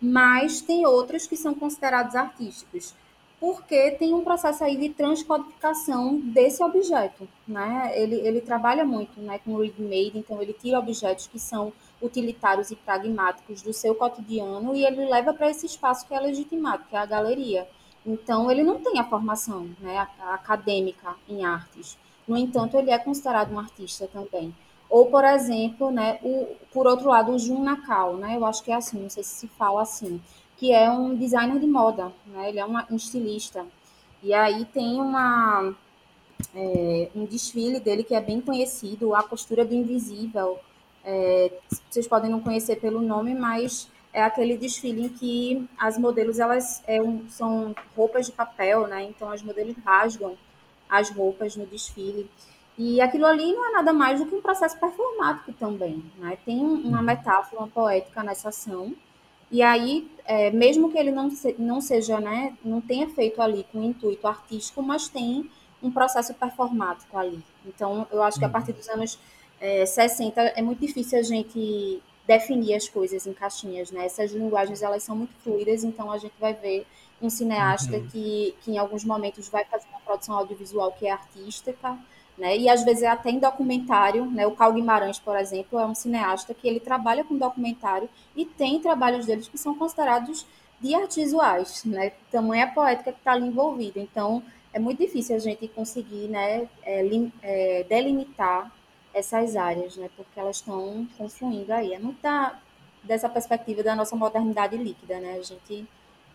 S4: mas tem outros que são considerados artísticos porque tem um processo aí de transcodificação desse objeto, né? Ele, ele trabalha muito né, com readmade, então ele tira objetos que são utilitários e pragmáticos do seu cotidiano e ele leva para esse espaço que é legitimado, que é a galeria. Então, ele não tem a formação né, acadêmica em artes. No entanto, ele é considerado um artista também. Ou, por exemplo, né, o, por outro lado, o Jun Nakao, né? Eu acho que é assim, não sei se se fala assim que é um designer de moda, né? Ele é uma, um estilista. E aí tem uma é, um desfile dele que é bem conhecido, a costura do invisível. É, vocês podem não conhecer pelo nome, mas é aquele desfile em que as modelos elas é um, são roupas de papel, né? Então as modelos rasgam as roupas no desfile. E aquilo ali não é nada mais do que um processo performático também, né? Tem uma uhum. metáfora, uma poética nessa ação e aí, é, mesmo que ele não, se, não seja, né, não tenha feito ali com intuito artístico, mas tem um processo performático ali. Então, eu acho que a partir dos anos é, 60 é muito difícil a gente definir as coisas em caixinhas, né? Essas linguagens, elas são muito fluidas, então a gente vai ver um cineasta uhum. que, que em alguns momentos vai fazer uma produção audiovisual que é artística, né? E às vezes é até em documentário, né? O Cal Guimarães, por exemplo, é um cineasta que ele trabalha com documentário e tem trabalhos deles que são considerados de artes visuais, né? Tamanha poética que está ali envolvida. Então, é muito difícil a gente conseguir, né, é, é, delimitar essas áreas, né? Porque elas estão confluindo aí. É muito da, dessa perspectiva da nossa modernidade líquida, né? A gente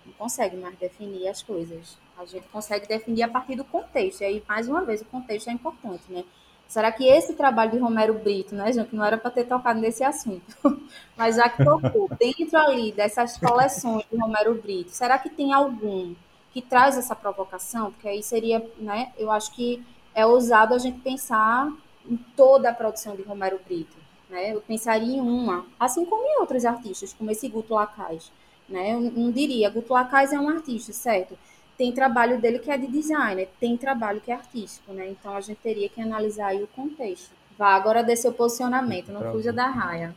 S4: não consegue mais definir as coisas. A gente consegue definir a partir do contexto. E aí, mais uma vez, o contexto é importante, né? Será que esse trabalho de Romero Brito, né, gente, não era para ter tocado nesse assunto, mas já que tocou, dentro ali dessas coleções de Romero Brito, será que tem algum que traz essa provocação? Porque aí seria, né, eu acho que é ousado a gente pensar em toda a produção de Romero Brito, né? Eu pensaria em uma, assim como em outros artistas, como esse Guto Lacaz, né? Eu não diria, Guto Lacaz é um artista, certo? tem trabalho dele que é de designer, tem trabalho que é artístico, né? Então a gente teria que analisar aí o contexto. Vá agora dê seu posicionamento, não fuja da raia.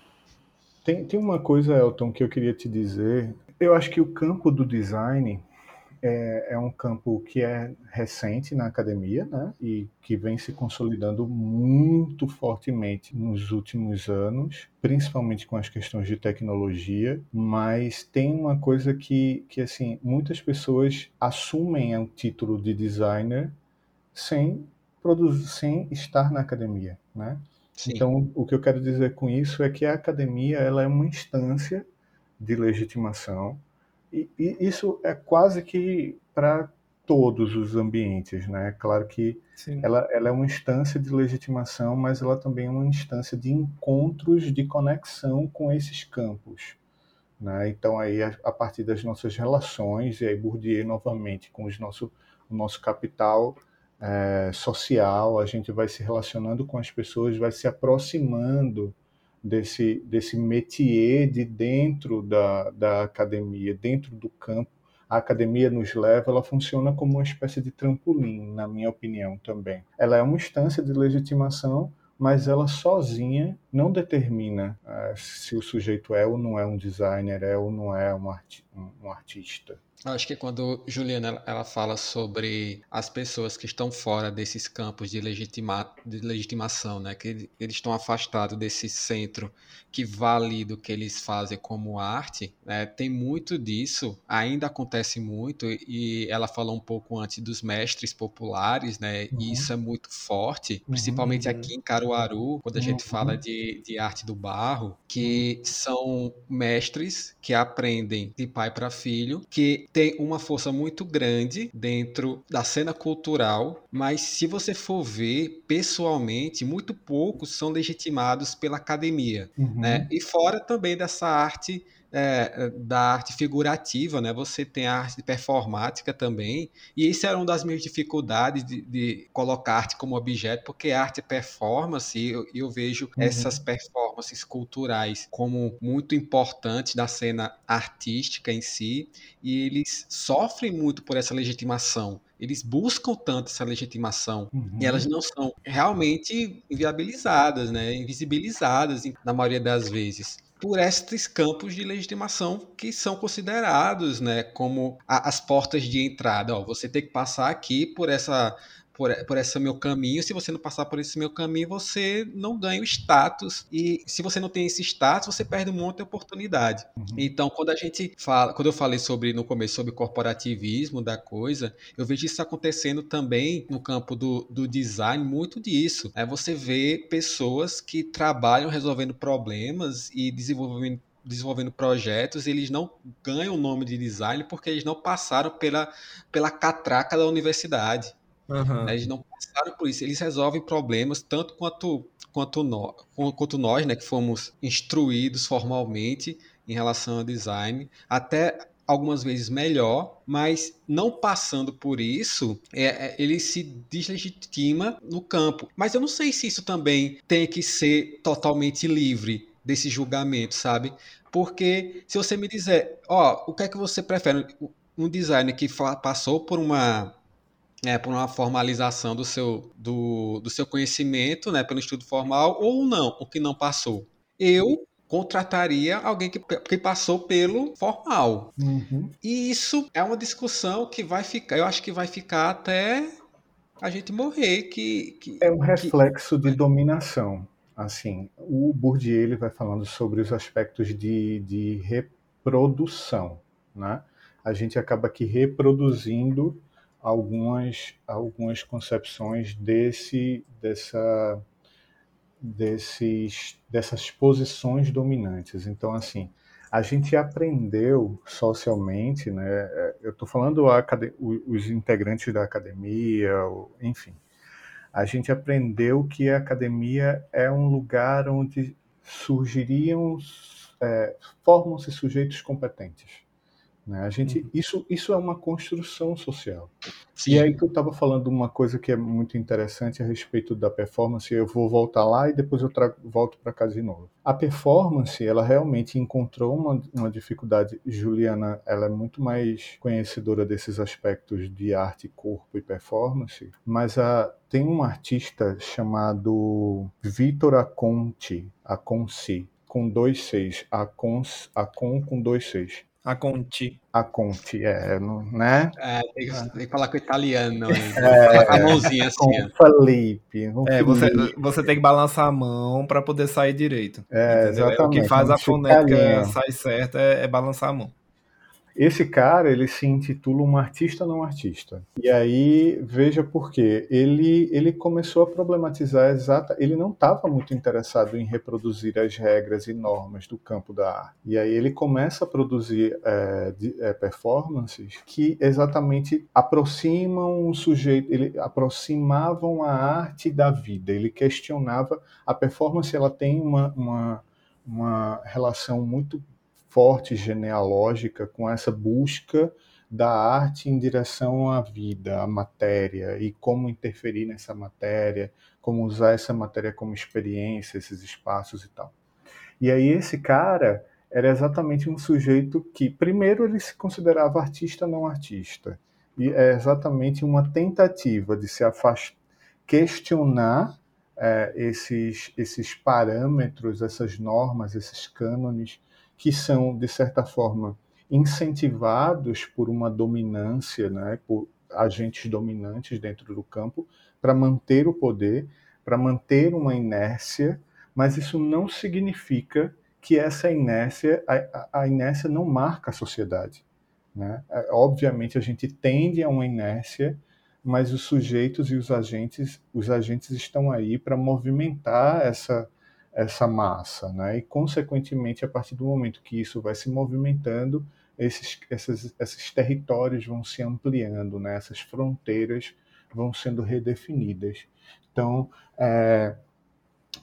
S5: Tem, tem uma coisa, Elton, que eu queria te dizer. Eu acho que o campo do design é, é, um campo que é recente na academia, né? E que vem se consolidando muito fortemente nos últimos anos, principalmente com as questões de tecnologia. Mas tem uma coisa que, que assim, muitas pessoas assumem o título de designer sem produzir, sem estar na academia, né? Sim. Então, o que eu quero dizer com isso é que a academia ela é uma instância de legitimação e, e isso é quase que para todos os ambientes, né? Claro que ela, ela, é uma instância de legitimação, mas ela também é uma instância de encontros de conexão com esses campos, Né? Então, aí, a, partir das nossas relações, e aí Bourdieu novamente, com os nosso, o nosso capital é, social, a gente vai se relacionando com as pessoas, vai se aproximando desse, desse métier de dentro da, da academia, dentro do campo. A academia nos leva, ela funciona como uma espécie de trampolim, na minha opinião também. Ela é uma instância de legitimação mas ela sozinha não determina uh, se o sujeito é ou não é um designer, é ou não é um, arti um, um artista.
S3: Eu acho que quando Juliana ela fala sobre as pessoas que estão fora desses campos de, legitima, de legitimação, né, que eles estão afastados desse centro que valida o que eles fazem como arte, né, tem muito disso, ainda acontece muito, e ela falou um pouco antes dos mestres populares, né, uhum. e isso é muito forte, principalmente uhum. aqui em Caruaru, quando a gente uhum. fala de, de arte do barro, que são mestres que aprendem de pai para filho, que tem uma força muito grande dentro da cena cultural, mas se você for ver pessoalmente, muito poucos são legitimados pela academia, uhum. né? E fora também dessa arte é, é, da arte figurativa, né? Você tem a arte performática também, e isso era uma das minhas dificuldades de, de colocar arte como objeto, porque arte é performance, e eu, eu, vejo uhum. essas performances culturais como muito importantes da cena artística em si, e eles sofrem muito por essa legitimação eles buscam tanto essa legitimação uhum. e elas não são realmente inviabilizadas, né, invisibilizadas na maioria das vezes por estes campos de legitimação que são considerados né, como a, as portas de entrada. Ó, você tem que passar aqui por essa por, por esse meu caminho. Se você não passar por esse meu caminho, você não ganha o status. E se você não tem esse status, você perde um monte de oportunidade. Uhum. Então, quando a gente fala, quando eu falei sobre no começo sobre corporativismo da coisa, eu vejo isso acontecendo também no campo do, do design, muito disso. É você vê pessoas que trabalham resolvendo problemas e desenvolvendo desenvolvendo projetos, eles não ganham o nome de design porque eles não passaram pela, pela catraca da universidade. Uhum. Eles não passaram por isso. Eles resolvem problemas tanto quanto, quanto, no, quanto nós, né, que fomos instruídos formalmente em relação ao design, até algumas vezes melhor, mas não passando por isso, é, é, ele se deslegitima no campo. Mas eu não sei se isso também tem que ser totalmente livre desse julgamento, sabe? Porque se você me dizer, ó, o que é que você prefere? Um designer que passou por uma é, por uma formalização do seu, do, do seu conhecimento, né, pelo estudo formal, ou não, o que não passou. Eu contrataria alguém que, que passou pelo formal. Uhum. E isso é uma discussão que vai ficar, eu acho que vai ficar até a gente morrer. Que, que
S5: é um reflexo que... de dominação. Assim, o Bourdieu ele vai falando sobre os aspectos de, de reprodução, né? A gente acaba aqui reproduzindo algumas, algumas concepções desse, dessa, desses, dessas posições dominantes. Então, assim, a gente aprendeu socialmente, né? Eu estou falando a, os integrantes da academia, enfim. A gente aprendeu que a academia é um lugar onde surgiriam, é, formam-se sujeitos competentes. Né? A gente, uhum. isso, isso é uma construção social. Sim. E aí tu estava falando uma coisa que é muito interessante a respeito da performance. Eu vou voltar lá e depois eu trago, volto para cá de novo. A performance, ela realmente encontrou uma, uma dificuldade. Juliana, ela é muito mais conhecedora desses aspectos de arte, corpo e performance. Mas a, tem um artista chamado Vitor Aconte, Aconci, com dois seis, Acon, Acon com dois seis.
S2: A Conti.
S5: A Conti, é, né?
S3: É, tem que, tem que falar com o italiano. Né? É, com a mãozinha assim.
S5: Com Felipe.
S2: Com é, você, você tem que balançar a mão para poder sair direito.
S5: É, entendeu? exatamente.
S2: O que faz a fonética sair certa é, é balançar a mão.
S5: Esse cara, ele se intitula um artista não artista. E aí, veja por quê. Ele, ele começou a problematizar exata. Ele não estava muito interessado em reproduzir as regras e normas do campo da arte. E aí ele começa a produzir é, de, é, performances que exatamente aproximam o sujeito, ele aproximavam a arte da vida. Ele questionava a performance, ela tem uma, uma, uma relação muito forte genealógica com essa busca da arte em direção à vida, à matéria e como interferir nessa matéria, como usar essa matéria como experiência, esses espaços e tal. E aí esse cara era exatamente um sujeito que, primeiro, ele se considerava artista não artista. E é exatamente uma tentativa de se afastar, questionar é, esses, esses parâmetros, essas normas, esses cânones, que são, de certa forma, incentivados por uma dominância, né, por agentes dominantes dentro do campo, para manter o poder, para manter uma inércia, mas isso não significa que essa inércia, a, a inércia não marca a sociedade. Né? É, obviamente a gente tende a uma inércia, mas os sujeitos e os agentes, os agentes estão aí para movimentar essa essa massa, né? E consequentemente, a partir do momento que isso vai se movimentando, esses, esses, esses territórios vão se ampliando, né? Essas fronteiras vão sendo redefinidas. Então, é,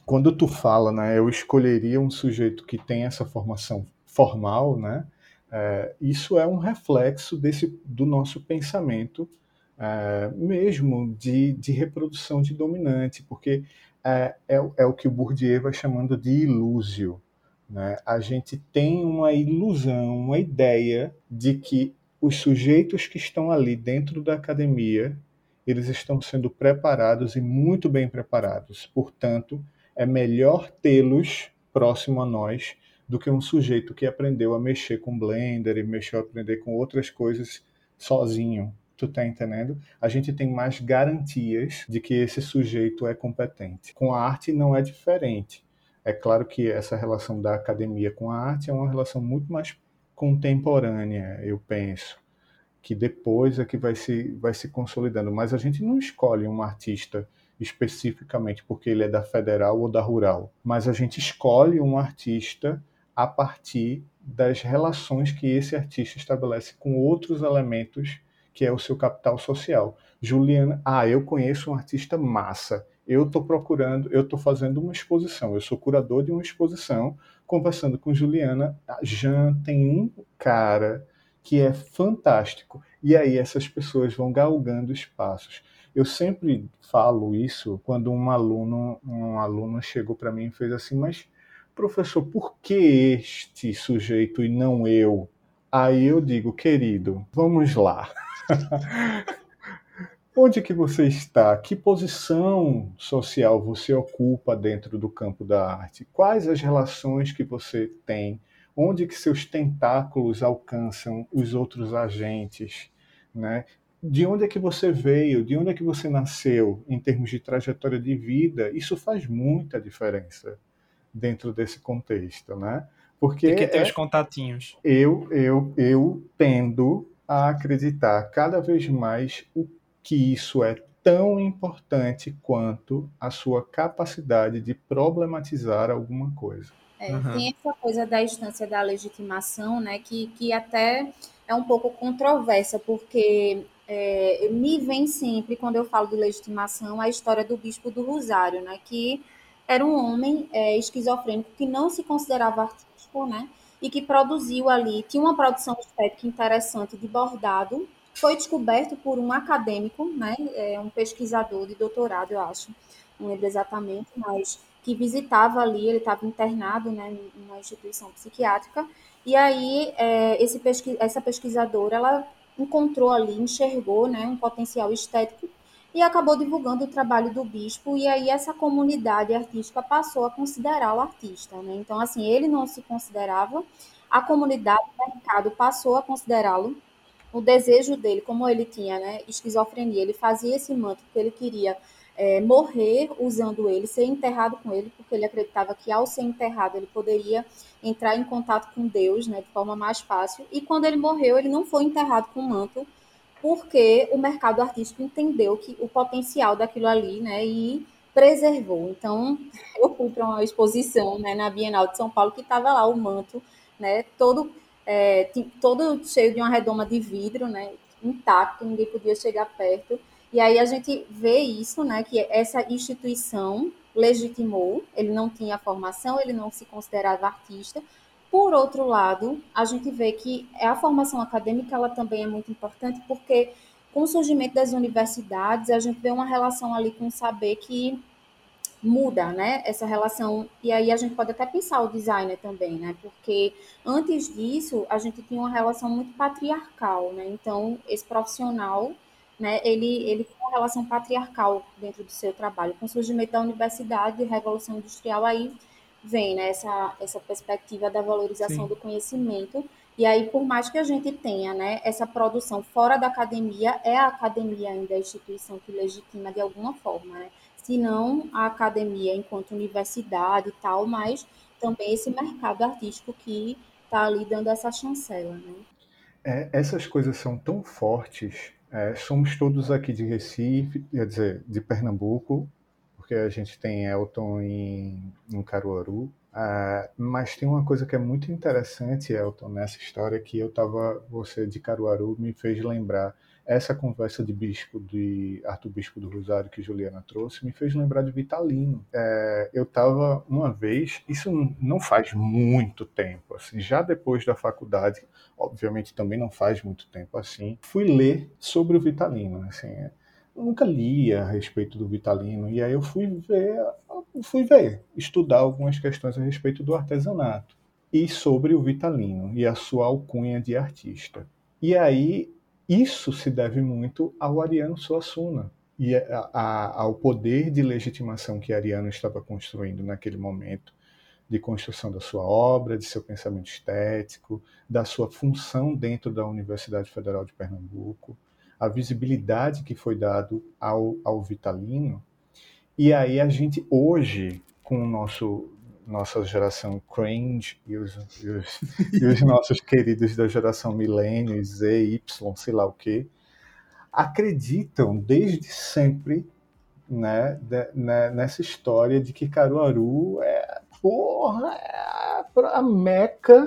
S5: quando tu fala, né, eu escolheria um sujeito que tem essa formação formal, né, é, isso é um reflexo desse, do nosso pensamento, é, mesmo de, de reprodução de dominante, porque é, é, é, o que o Bourdieu vai chamando de ilúzio. Né? A gente tem uma ilusão, uma ideia de que os sujeitos que estão ali dentro da academia, eles estão sendo preparados e muito bem preparados. Portanto, é melhor tê-los próximo a nós do que um sujeito que aprendeu a mexer com Blender e mexeu a aprender com outras coisas sozinho. Tu tá entendendo? A gente tem mais garantias de que esse sujeito é competente. Com a arte não é diferente. É claro que essa relação da academia com a arte é uma relação muito mais contemporânea, eu penso, que depois é que vai se, vai se consolidando. Mas a gente não escolhe um artista especificamente porque ele é da federal ou da rural, mas a gente escolhe um artista a partir das relações que esse artista estabelece com outros elementos que é o seu capital social. Juliana, ah, eu conheço um artista massa. Eu estou procurando, eu estou fazendo uma exposição. Eu sou curador de uma exposição, conversando com Juliana. Jean tem um cara que é fantástico. E aí essas pessoas vão galgando espaços. Eu sempre falo isso quando um aluno, um aluno chegou para mim e fez assim, mas professor, por que este sujeito e não eu? Aí eu digo, querido, vamos lá. Onde que você está? Que posição social você ocupa dentro do campo da arte? Quais as relações que você tem? Onde que seus tentáculos alcançam os outros agentes? Né? de onde é que você veio, de onde é que você nasceu em termos de trajetória de vida, isso faz muita diferença dentro desse contexto, né?
S2: Porque Tem que ter é, os contatinhos.
S5: Eu, eu, eu tendo a acreditar cada vez mais o que isso é tão importante quanto a sua capacidade de problematizar alguma coisa.
S4: É, uhum. Tem essa coisa da instância da legitimação, né, que, que até é um pouco controversa, porque é, me vem sempre, quando eu falo de legitimação, a história do bispo do Rosário, né, que era um homem é, esquizofrênico que não se considerava né, e que produziu ali, tinha uma produção estética interessante de bordado, foi descoberto por um acadêmico, né, é, um pesquisador de doutorado, eu acho, não lembro exatamente, mas que visitava ali, ele estava internado, né, numa instituição psiquiátrica, e aí é, esse pesqui essa pesquisadora, ela encontrou ali, enxergou né, um potencial estético e acabou divulgando o trabalho do bispo, e aí essa comunidade artística passou a considerá-lo artista. Né? Então, assim, ele não se considerava, a comunidade, o mercado passou a considerá-lo. O desejo dele, como ele tinha né, esquizofrenia, ele fazia esse manto porque ele queria é, morrer usando ele, ser enterrado com ele, porque ele acreditava que ao ser enterrado ele poderia entrar em contato com Deus, né, de forma mais fácil. E quando ele morreu, ele não foi enterrado com manto, porque o mercado artístico entendeu que o potencial daquilo ali, né, e preservou. Então, eu fui para uma exposição, né, na Bienal de São Paulo que estava lá o manto, né, todo é, todo cheio de uma redoma de vidro, né, intacto, ninguém podia chegar perto. E aí a gente vê isso, né, que essa instituição legitimou, ele não tinha formação, ele não se considerava artista, Por outro lado, a gente vê que a formação acadêmica ela também é muito importante porque com o surgimento das universidades, a gente vê uma relação ali com o saber que muda, né? Essa relação. E aí a gente pode até pensar o designer também, né? Porque antes disso, a gente tinha uma relação muito patriarcal, né? Então, esse profissional, né, ele, ele tem uma relação patriarcal dentro do seu trabalho. Com o surgimento da universidade revolução industrial, aí vem né, essa, essa perspectiva da valorização Sim. do conhecimento. E aí, por mais que a gente tenha né, essa produção fora da academia, é a academia ainda a instituição que legitima de alguma forma, né? Se não a academia enquanto universidade e tal, mas também esse mercado artístico que está ali dando essa chancela, né?
S5: É, essas coisas são tão fortes. É, somos todos aqui de Recife, quer dizer, de Pernambuco, porque a gente tem Elton em, em Caruaru. Uh, mas tem uma coisa que é muito interessante, Elton, nessa história que eu estava, você de Caruaru me fez lembrar. Essa conversa de bispo, de Arthur Bispo do Rosário que Juliana trouxe, me fez lembrar de Vitalino. É, eu estava uma vez, isso não faz muito tempo, assim, já depois da faculdade, obviamente também não faz muito tempo assim, fui ler sobre o Vitalino, assim, eu nunca lia a respeito do Vitalino e aí eu fui ver, fui ver, estudar algumas questões a respeito do artesanato e sobre o Vitalino e a sua alcunha de artista. E aí isso se deve muito ao Ariano Suassuna e a, a, ao poder de legitimação que Ariano estava construindo naquele momento de construção da sua obra, de seu pensamento estético, da sua função dentro da Universidade Federal de Pernambuco a visibilidade que foi dado ao, ao Vitalino. E aí a gente hoje, com o nosso nossa geração cringe e os, e os, e os nossos queridos da geração milênio, Z, Y, sei lá o que, acreditam desde sempre né, de, né, nessa história de que Caruaru é, porra, é a meca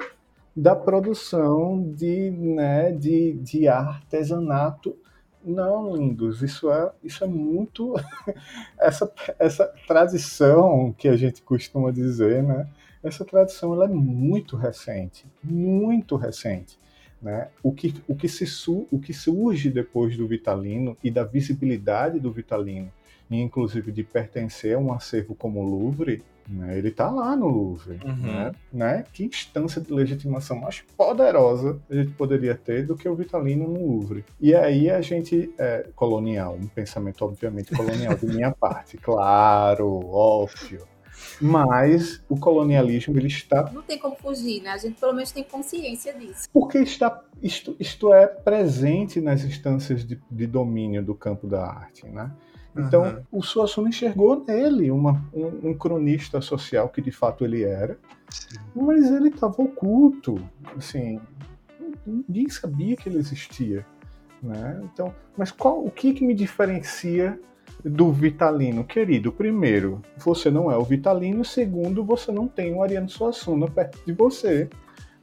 S5: da produção de, né, de, de artesanato não, lindos, isso é, isso é muito. essa, essa tradição que a gente costuma dizer, né? Essa tradição ela é muito recente, muito recente. Né? O, que, o, que se, o que surge depois do Vitalino e da visibilidade do Vitalino, inclusive de pertencer a um acervo como o Louvre, né? Ele está lá no Louvre. Uhum. Né? né? Que instância de legitimação mais poderosa a gente poderia ter do que o Vitalino no Louvre. E aí a gente, é, colonial, um pensamento obviamente colonial de minha parte, claro, óbvio. Mas o colonialismo ele está.
S4: Não tem como fugir, né? A gente pelo menos tem consciência disso.
S5: Porque está, isto, isto é presente nas instâncias de, de domínio do campo da arte, né? Então, uhum. o Suassuna enxergou nele uma, um, um, cronista social que de fato ele era, Sim. mas ele estava oculto, assim, ninguém sabia que ele existia, né? Então, mas qual, o que que me diferencia do Vitalino, querido? Primeiro, você não é o Vitalino, segundo, você não tem o Ariano Suassuna perto de você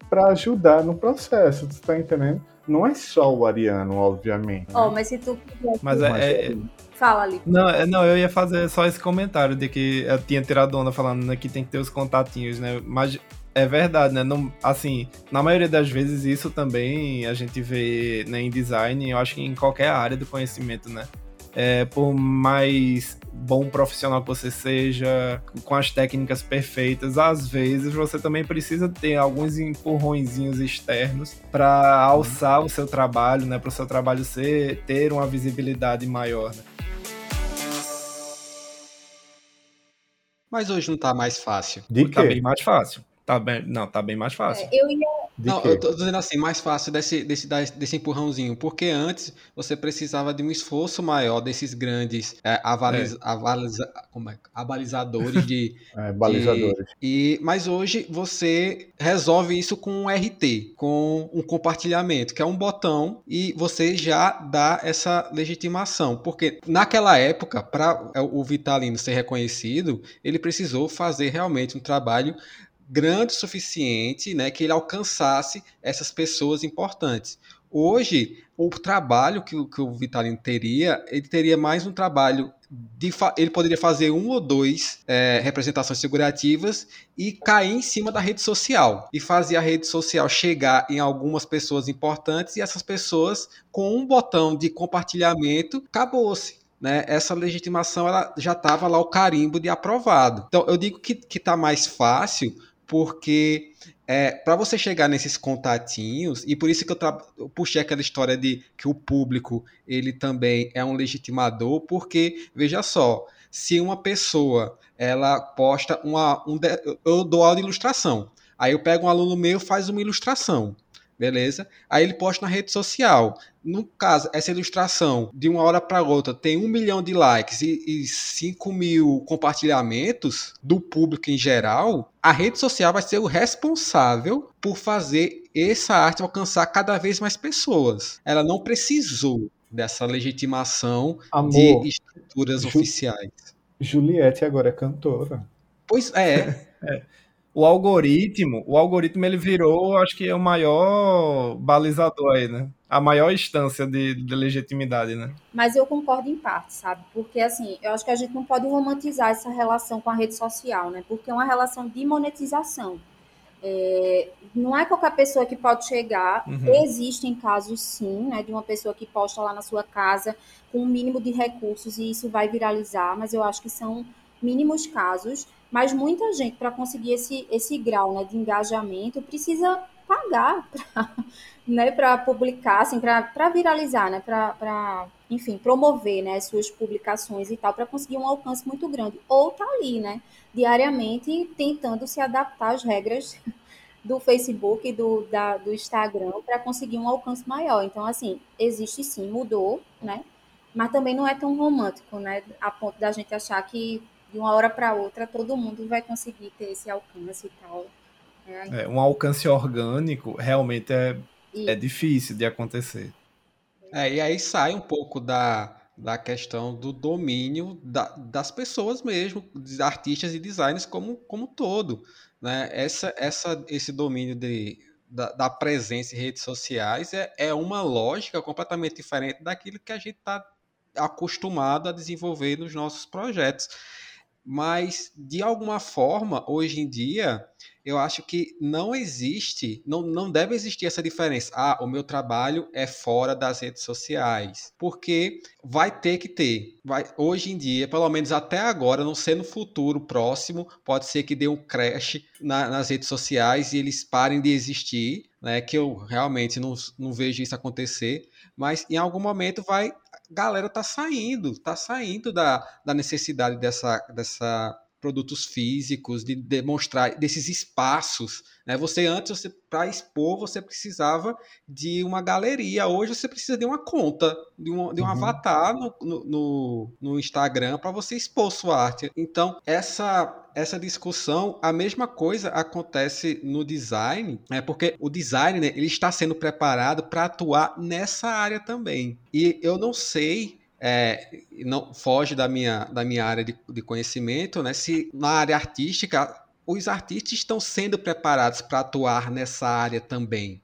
S5: para ajudar no processo, você está entendendo? Não é só o Ariano, obviamente.
S4: Oh, mas se tu
S2: mas é, é,
S4: Fala ali.
S2: Não, é, não, eu ia fazer só esse comentário de que eu tinha tirado onda falando né, que tem que ter os contatinhos, né? Mas é verdade, né? Não, assim, na maioria das vezes isso também a gente vê né, em design, eu acho que em qualquer área do conhecimento, né? É, por mais bom profissional que você seja, com as técnicas perfeitas, às vezes você também precisa ter alguns empurrõezinhos externos para alçar o seu trabalho, né, para o seu trabalho ser ter uma visibilidade maior. Né?
S3: Mas hoje não tá mais fácil.
S2: De tá bem mais fácil. Tá bem, não, tá bem mais fácil.
S4: É, eu ia
S3: de não, quê? eu tô dizendo assim, mais fácil desse, desse, desse empurrãozinho, porque antes você precisava de um esforço maior desses grandes é, avaliz, é. Avaliza, como é? abalizadores de.
S5: é, balizadores.
S3: De, e, mas hoje você resolve isso com um RT, com um compartilhamento, que é um botão, e você já dá essa legitimação. Porque naquela época, para o Vitalino ser reconhecido, ele precisou fazer realmente um trabalho grande o suficiente, né, que ele alcançasse essas pessoas importantes. Hoje, o trabalho que, que o Vitalino teria, ele teria mais um trabalho ele poderia fazer um ou dois é, representações figurativas e cair em cima da rede social e fazer a rede social chegar em algumas pessoas importantes e essas pessoas com um botão de compartilhamento acabou-se. Né, essa legitimação ela já estava lá o carimbo de aprovado. Então eu digo que está mais fácil porque é, para você chegar nesses contatinhos, e por isso que eu, eu, puxei aquela história de que o público ele também é um legitimador, porque, veja só, se uma pessoa ela posta uma. Um, eu dou aula de ilustração. Aí eu pego um aluno meu faz uma ilustração beleza? Aí ele posta na rede social. No caso, essa ilustração de uma hora para outra tem um milhão de likes e, e 5 mil compartilhamentos do público em geral, a rede social vai ser o responsável por fazer essa arte alcançar cada vez mais pessoas. Ela não precisou dessa legitimação Amor, de estruturas Ju oficiais.
S5: Juliette agora é cantora.
S3: Pois é. é
S2: o algoritmo, o algoritmo ele virou, acho que é o maior balizador aí, né? A maior instância de, de, legitimidade, né?
S4: Mas eu concordo em parte, sabe? Porque assim, eu acho que a gente não pode romantizar essa relação com a rede social, né? Porque é uma relação de monetização. É, não é qualquer pessoa que pode chegar. Uhum. Existem casos, sim, né, de uma pessoa que posta lá na sua casa com um mínimo de recursos e isso vai viralizar, mas eu acho que são mínimos casos. Mas muita gente, para conseguir esse, esse grau né, de engajamento, precisa pagar para né, publicar, assim, para viralizar, né, para, enfim, promover né, as suas publicações e tal, para conseguir um alcance muito grande. Ou tá ali, né, diariamente tentando se adaptar às regras do Facebook do, da, do Instagram para conseguir um alcance maior. Então, assim, existe sim, mudou, né? Mas também não é tão romântico, né? A ponto da gente achar que de uma hora para outra todo mundo vai conseguir ter esse alcance e tal.
S2: Né? É, um alcance orgânico realmente é, é difícil de acontecer.
S3: É, e aí sai um pouco da, da questão do domínio da, das pessoas mesmo, dos artistas e designers como, como todo. Né? Essa, essa, esse domínio de, da, da presença em redes sociais é, é uma lógica completamente diferente daquilo que a gente está acostumado a desenvolver nos nossos projetos mas de alguma forma, hoje em dia, eu acho que não existe, não, não deve existir essa diferença. Ah, o meu trabalho é fora das redes sociais. Porque vai ter que ter. Vai, hoje em dia, pelo menos até agora, não sei no futuro próximo, pode ser que dê um crash na, nas redes sociais e eles parem de existir, né? Que eu realmente não, não vejo isso acontecer. Mas em algum momento vai galera tá saindo, tá saindo da, da necessidade dessa, dessa produtos físicos, de demonstrar desses espaços. Né? Você antes, você, para expor, você precisava de uma galeria. Hoje você precisa de uma conta, de um, de um uhum. avatar no, no, no Instagram para você expor sua arte. Então, essa essa discussão, a mesma coisa acontece no design, né? porque o design né, ele está sendo preparado para atuar nessa área também. E eu não sei é, não foge da minha, da minha área de, de conhecimento, né? Se na área artística os artistas estão sendo preparados para atuar nessa área também,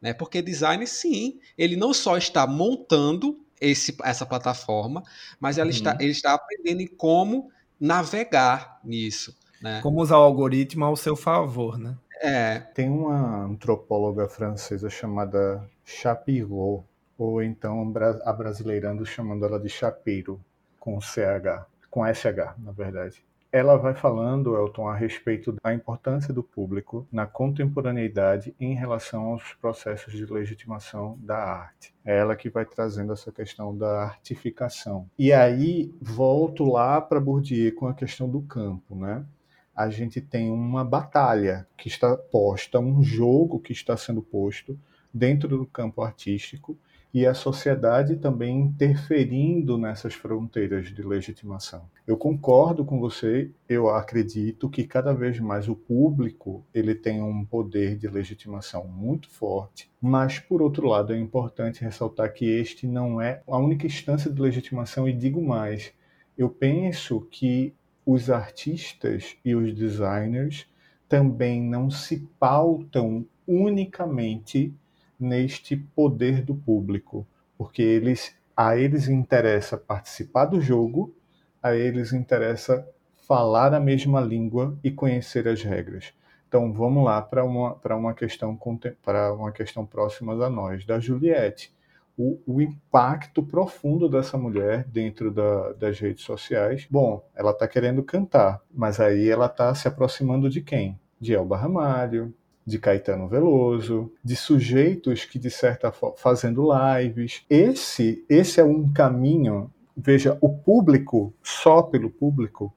S3: né? Porque design, sim, ele não só está montando esse, essa plataforma, mas ela uhum. está, ele está aprendendo em como navegar nisso. Né?
S2: Como usar o algoritmo ao seu favor, né?
S5: É. Tem uma antropóloga francesa chamada Chapirot, ou então abrasileirando chamando ela de chapeiro, com CH, com SH, na verdade. Ela vai falando, Elton, a respeito da importância do público na contemporaneidade em relação aos processos de legitimação da arte. É ela que vai trazendo essa questão da artificação. E aí volto lá para Bourdieu com a questão do campo, né? A gente tem uma batalha que está posta, um jogo que está sendo posto dentro do campo artístico e a sociedade também interferindo nessas fronteiras de legitimação. Eu concordo com você, eu acredito que cada vez mais o público ele tem um poder de legitimação muito forte, mas por outro lado é importante ressaltar que este não é a única instância de legitimação e digo mais, eu penso que os artistas e os designers também não se pautam unicamente neste poder do público, porque eles a eles interessa participar do jogo, a eles interessa falar a mesma língua e conhecer as regras. Então vamos lá para uma, para uma questão para uma questão próxima a nós, da Juliette. O, o impacto profundo dessa mulher dentro da, das redes sociais. Bom, ela está querendo cantar, mas aí ela está se aproximando de quem? De Elba Ramalho, de Caetano Veloso, de sujeitos que de certa forma fazendo lives. Esse esse é um caminho. Veja, o público só pelo público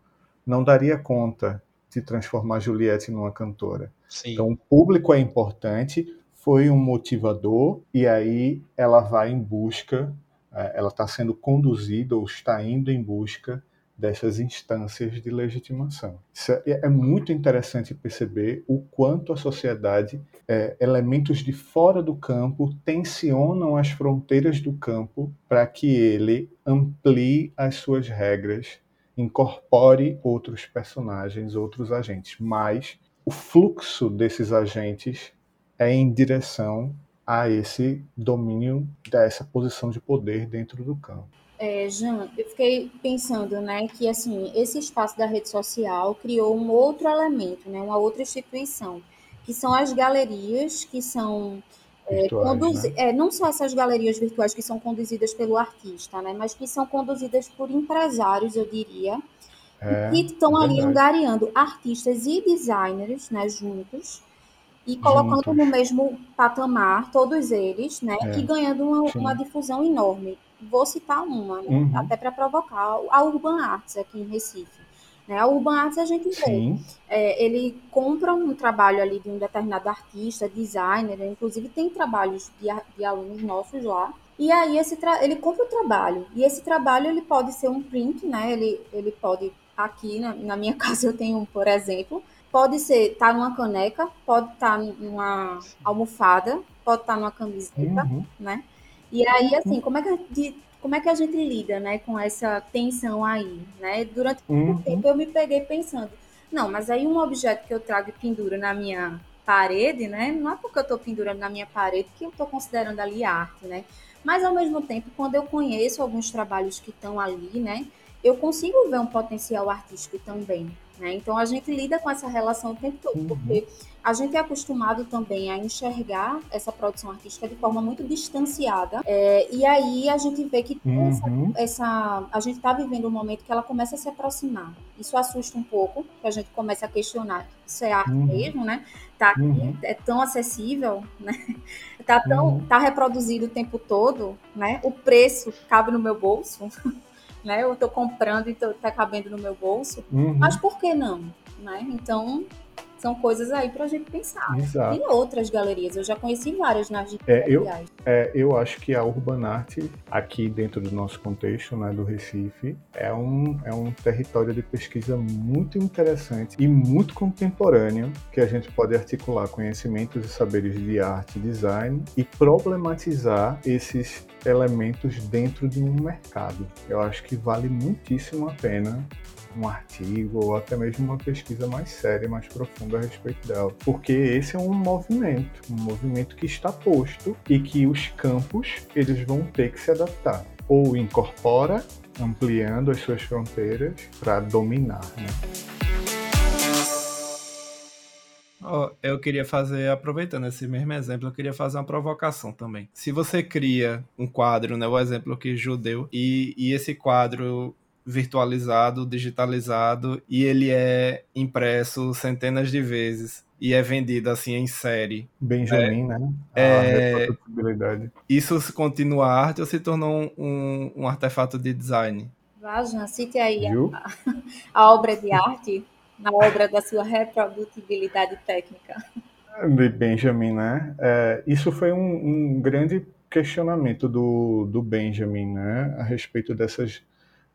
S5: não daria conta de transformar Juliette numa cantora. Sim. Então, o público é importante, foi um motivador, e aí ela vai em busca, é, ela está sendo conduzida ou está indo em busca dessas instâncias de legitimação. Isso é, é muito interessante perceber o quanto a sociedade, é, elementos de fora do campo, tensionam as fronteiras do campo para que ele amplie as suas regras incorpore outros personagens, outros agentes, mas o fluxo desses agentes é em direção a esse domínio dessa posição de poder dentro do campo.
S4: É, Jean, eu fiquei pensando, né, que assim esse espaço da rede social criou um outro elemento, né, uma outra instituição, que são as galerias, que são é, né? é, não só essas galerias virtuais que são conduzidas pelo artista, né, mas que são conduzidas por empresários, eu diria, é, que estão ali angariando artistas e designers né, juntos e colocando juntos. no mesmo patamar todos eles, né, é, e ganhando uma, uma, difusão enorme. Vou citar uma, né, uhum. até para provocar, a Urban Arts aqui em Recife. Né? A Urban Arts a gente vê, é, ele compra um trabalho ali de um determinado artista, designer, né? inclusive tem trabalhos de, de alunos nossos lá, e aí esse ele compra o trabalho, e esse trabalho ele pode ser um print, né? ele, ele pode, aqui na, na minha casa eu tenho um, por exemplo, pode ser tá numa caneca, pode estar tá numa almofada, pode estar tá numa camiseta, uhum. né? E aí, assim, como é que como é que a gente lida, né, com essa tensão aí, né? Durante muito uhum. tempo eu me peguei pensando, não, mas aí um objeto que eu trago e penduro na minha parede, né? Não é porque eu estou pendurando na minha parede que eu estou considerando ali arte, né? Mas ao mesmo tempo, quando eu conheço alguns trabalhos que estão ali, né, eu consigo ver um potencial artístico também, né? Então a gente lida com essa relação o tempo todo, uhum. porque a gente é acostumado também a enxergar essa produção artística de forma muito distanciada. É, e aí a gente vê que uhum. essa, essa, a gente está vivendo um momento que ela começa a se aproximar. Isso assusta um pouco, que a gente começa a questionar. Isso é arte uhum. mesmo, né? Tá aqui, uhum. é tão acessível, né? Tá tão, uhum. tá reproduzido o tempo todo, né? O preço cabe no meu bolso. Né? Eu estou comprando e está cabendo no meu bolso, uhum. mas por que não? Né? Então, são coisas aí para a gente pensar. Exato. Tem outras galerias, eu já conheci várias nas
S5: é, eu, é, eu acho que a Urban Art, aqui dentro do nosso contexto, né, do Recife, é um, é um território de pesquisa muito interessante e muito contemporâneo, que a gente pode articular conhecimentos e saberes de arte e design e problematizar esses elementos dentro de um mercado. Eu acho que vale muitíssimo a pena um artigo ou até mesmo uma pesquisa mais séria, mais profunda a respeito dela. Porque esse é um movimento, um movimento que está posto e que os campos eles vão ter que se adaptar. Ou incorpora, ampliando as suas fronteiras para dominar. Né?
S2: Oh, eu queria fazer, aproveitando esse mesmo exemplo, eu queria fazer uma provocação também. Se você cria um quadro, né, o exemplo que judeu, e, e esse quadro virtualizado, digitalizado e ele é impresso centenas de vezes e é vendido assim em série.
S5: Benjamin, é, né?
S2: A é, Isso se continua arte ou se tornou um, um artefato de design?
S4: Vajan, cite aí a, a, obra de arte na obra da sua reprodutibilidade técnica.
S5: De Benjamin, né? É, isso foi um, um grande questionamento do, do Benjamin, né? A respeito dessas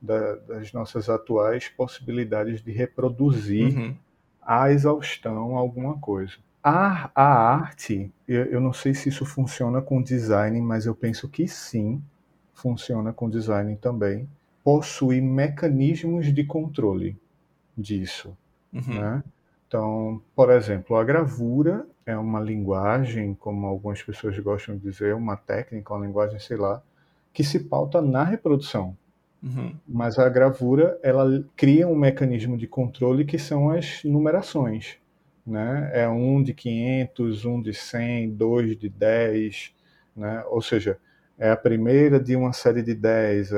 S5: da, das nossas atuais possibilidades de reproduzir uhum. a exaustão alguma coisa. A, a arte, eu, eu não sei se isso funciona com design, mas eu penso que sim, funciona com design também, possui mecanismos de controle disso. Uhum. Né? Então, por exemplo, a gravura é uma linguagem, como algumas pessoas gostam de dizer, uma técnica, uma linguagem, sei lá, que se pauta na reprodução. Uhum. Mas a gravura ela cria um mecanismo de controle que são as numerações. Né? É um de 500, um de 100, dois de 10, né? ou seja, é a primeira de uma série de 10.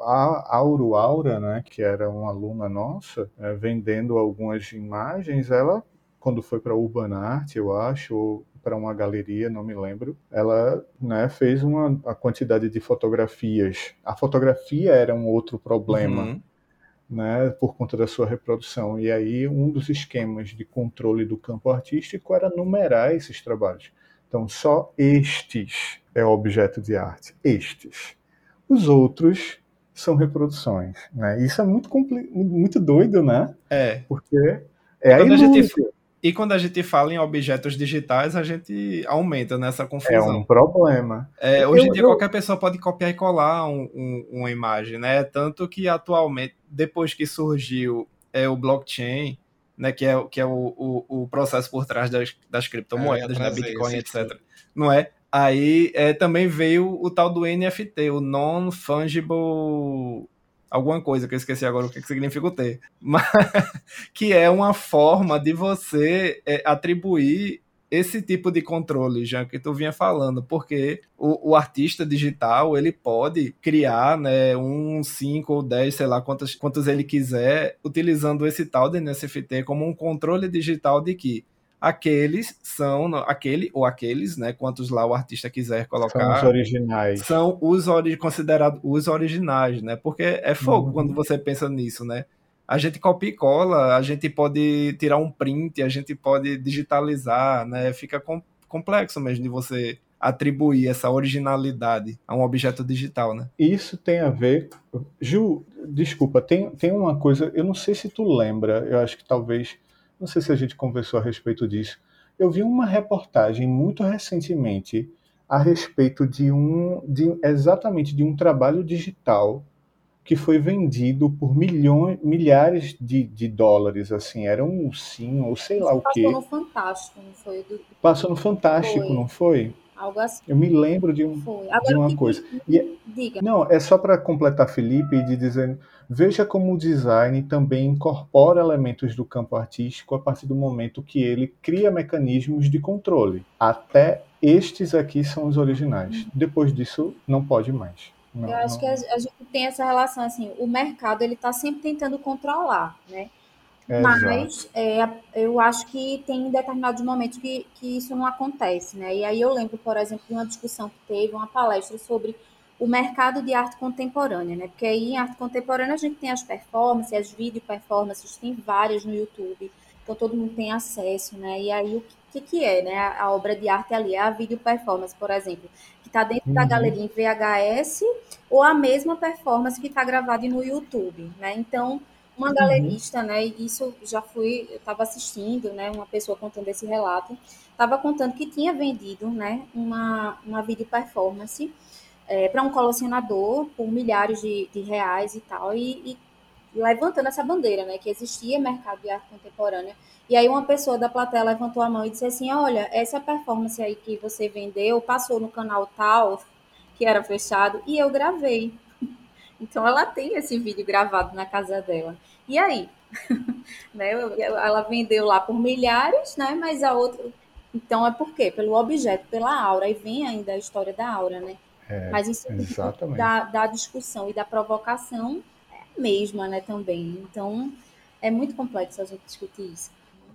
S5: A Auro Aura, né, que era uma aluna nossa, é, vendendo algumas imagens, ela, quando foi para Urban Art, eu acho, ou para uma galeria, não me lembro. Ela né, fez uma a quantidade de fotografias. A fotografia era um outro problema. Uhum. Né, por conta da sua reprodução. E aí, um dos esquemas de controle do campo artístico era numerar esses trabalhos. Então, só estes é objeto de arte. Estes. Os outros são reproduções. Né? Isso é muito, muito doido, né?
S2: É.
S5: Porque é a, a gente
S2: e quando a gente fala em objetos digitais, a gente aumenta nessa confusão. É
S5: um problema.
S2: É, hoje em dia, eu... qualquer pessoa pode copiar e colar um, um, uma imagem, né? Tanto que atualmente, depois que surgiu é, o blockchain, né, que é, que é o, o, o processo por trás das, das criptomoedas, é, né, Bitcoin, etc. Não é? Aí é, também veio o tal do NFT, o Non-Fungible alguma coisa que eu esqueci agora o que, significa o T, mas que é uma forma de você é, atribuir esse tipo de controle, já que tu vinha falando, porque o, o, artista digital ele pode criar né, um 5 ou 10, sei lá quantos, quantos ele quiser, utilizando esse tal de NFT como um controle digital de que aqueles são aquele ou aqueles, né? Quantos lá o artista quiser colocar.
S5: São os originais.
S2: São os ori considerados os originais, né? Porque é fogo uhum. quando você pensa nisso, né? A gente copia e cola, a gente pode tirar um print, a gente pode digitalizar, né? Fica com, complexo mesmo de você atribuir essa originalidade a um objeto digital, né?
S5: Isso tem a ver. Ju, desculpa, tem, tem uma coisa, eu não sei se tu lembra, eu acho que talvez não sei se a gente conversou a respeito disso. Eu vi uma reportagem muito recentemente a respeito de um, de, exatamente de um trabalho digital que foi vendido por milhões, milhares de, de dólares, assim, era um ursinho, ou sei lá o quê.
S4: Passou no Fantástico, não foi? Do...
S5: Passou no Fantástico, foi. não foi?
S4: Algo assim.
S5: Eu me lembro de, um, de uma coisa. E, é diga. Não, é só para completar Felipe e de dizer, veja como o design também incorpora elementos do campo artístico a partir do momento que ele cria mecanismos de controle. Até estes aqui são os originais. Uhum. Depois disso, não pode mais. Não,
S4: Eu acho
S5: não...
S4: que a, a, gente tem essa relação assim, o mercado ele está sempre tentando controlar, né? Mas é, eu acho que tem determinados momentos que, que isso não acontece, né? E aí eu lembro, por exemplo, de uma discussão que teve, uma palestra sobre o mercado de arte contemporânea, né? Porque aí em arte contemporânea a gente tem as performances, as video performances, tem várias no YouTube, então todo mundo tem acesso, né? E aí o que, que é, né? A, obra de arte ali é a video performance, por exemplo, que está dentro uhum. da galeria em VHS ou a mesma performance que está gravada no YouTube, né? Então uma uhum. galerista, né? E isso já fui, eu estava assistindo, né? Uma pessoa contando esse relato, estava contando que tinha vendido, né? Uma, uma video performance é, para um colecionador por milhares de, de reais e tal, e, e, levantando essa bandeira, né? Que existia mercado de arte contemporânea. E aí uma pessoa da plateia levantou a mão e disse assim: Olha, essa performance aí que você vendeu passou no canal tal, que era fechado, e eu gravei. Então ela tem esse vídeo gravado na casa dela. E aí? né? Ela vendeu lá por milhares, né? Mas a outra. Então é por quê? Pelo objeto, pela aura. E vem ainda a história da aura, né?
S5: É,
S4: Mas isso da, da discussão e da provocação é a mesma, né, também. Então é muito complexo a gente discutir isso.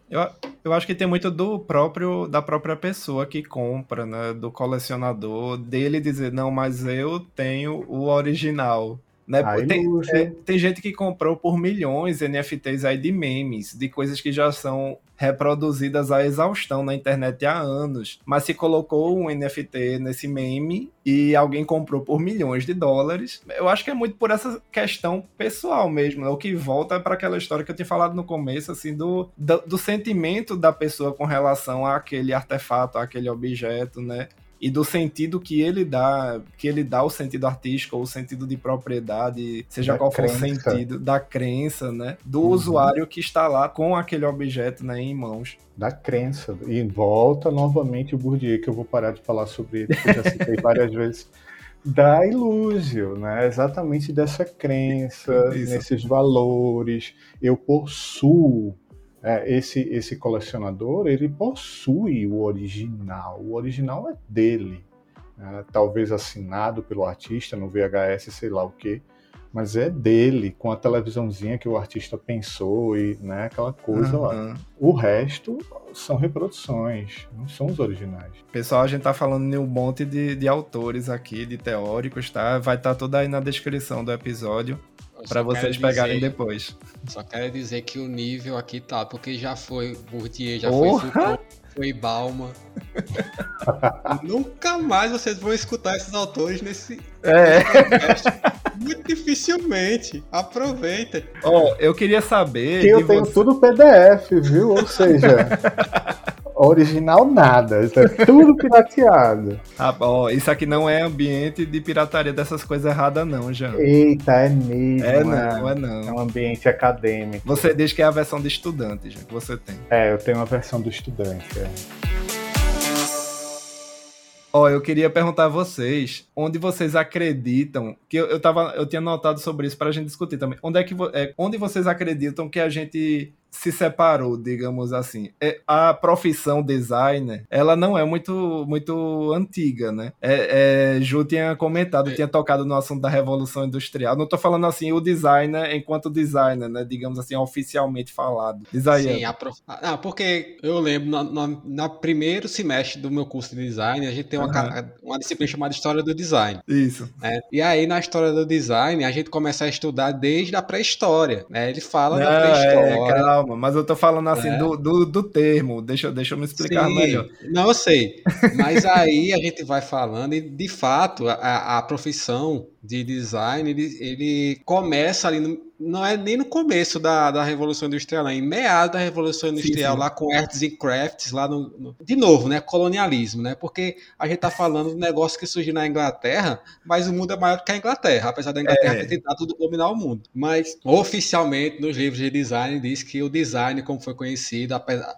S2: Eu, eu acho que tem muito do próprio da própria pessoa que compra, né? Do colecionador, dele dizer, não, mas eu tenho o original. Né? Tem, é, tem, gente que comprou por milhões NFTs aí de memes, de coisas que já são reproduzidas à exaustão na internet há anos. Mas se colocou um NFT nesse meme e alguém comprou por milhões de dólares, eu acho que é muito por essa questão pessoal mesmo. Né? O que volta para aquela história que eu tinha falado no começo, assim, do, do, do sentimento da pessoa com relação àquele artefato, àquele objeto, né? E do sentido que ele dá, que ele dá o sentido artístico ou o sentido de propriedade, seja da qual for crença. o sentido, da crença, né, do uhum. usuário que está lá com aquele objeto, né, em mãos.
S5: Da crença. E volta novamente o Bourdieu, que eu vou parar de falar sobre ele, porque eu já citei várias vezes. da Ilúzio, né? Exatamente dessa crença, Isso. nesses valores. Eu possuo é, esse esse colecionador, ele possui o original. O original é dele, né? talvez assinado pelo artista no VHS, sei lá o que mas é dele, com a televisãozinha que o artista pensou e né, aquela coisa uhum. lá. O resto são reproduções, não são os originais.
S2: Pessoal, a gente tá falando de um monte de, de autores aqui, de teóricos, tá? Vai estar tá tudo aí na descrição do episódio para vocês pegarem dizer, depois.
S3: Só quero dizer que o nível aqui tá, porque já foi Bourdieu, já Porra. foi Foucault, foi Balma. Nunca mais vocês vão escutar esses autores nesse,
S2: é.
S3: Muito dificilmente. Aproveitem.
S2: Ó, oh, eu queria saber.
S5: Que eu tenho você... tudo PDF, viu? Ou seja. original nada, isso é tudo pirateado.
S2: Ah, ó, isso aqui não é ambiente de pirataria dessas coisas erradas, não, Jean.
S5: Eita, é mesmo.
S2: É, é não, é não.
S5: É um ambiente acadêmico.
S2: Você diz que é a versão de estudante, Jean, que você tem.
S5: É, eu tenho uma versão do estudante. É.
S2: Ó, oh, eu queria perguntar a vocês, onde vocês acreditam, que eu, eu, tava, eu tinha notado sobre isso para a gente discutir também, onde é que é, onde vocês acreditam que a gente se separou, digamos assim. É, a profissão designer, ela não é muito, muito antiga, né? É, é, Ju tinha comentado, é. tinha tocado no assunto da Revolução Industrial. Não estou falando assim o designer enquanto designer, né? Digamos assim, oficialmente falado.
S3: Aí. Sim, a prof... ah, porque eu lembro, no, primeiro semestre do meu curso de design, a gente tem uma, uhum. uma disciplina chamada História do Design.
S2: Isso.
S3: Né? E aí, na História do Design, a gente começa a estudar desde a pré-história, né? Ele fala da é, pré-história.
S2: calma calma, mas eu tô falando assim é. do, do, do, termo, deixa, deixa eu me explicar Sim, melhor.
S3: Não, eu sei. Mas aí a gente vai falando, e de fato, a, a profissão de design, ele, ele começa ali no, não é nem no começo da, da Revolução Industrial, não, é em meados da Revolução Industrial, sim, sim. lá com arts and crafts, lá no, no, De novo, né? Colonialismo, né? Porque a gente tá falando de um negócio que surgiu na Inglaterra, mas o mundo é maior do que a Inglaterra, apesar da Inglaterra é. ter tentado dominar o mundo. Mas oficialmente, nos livros de design, diz que o design, como foi conhecido,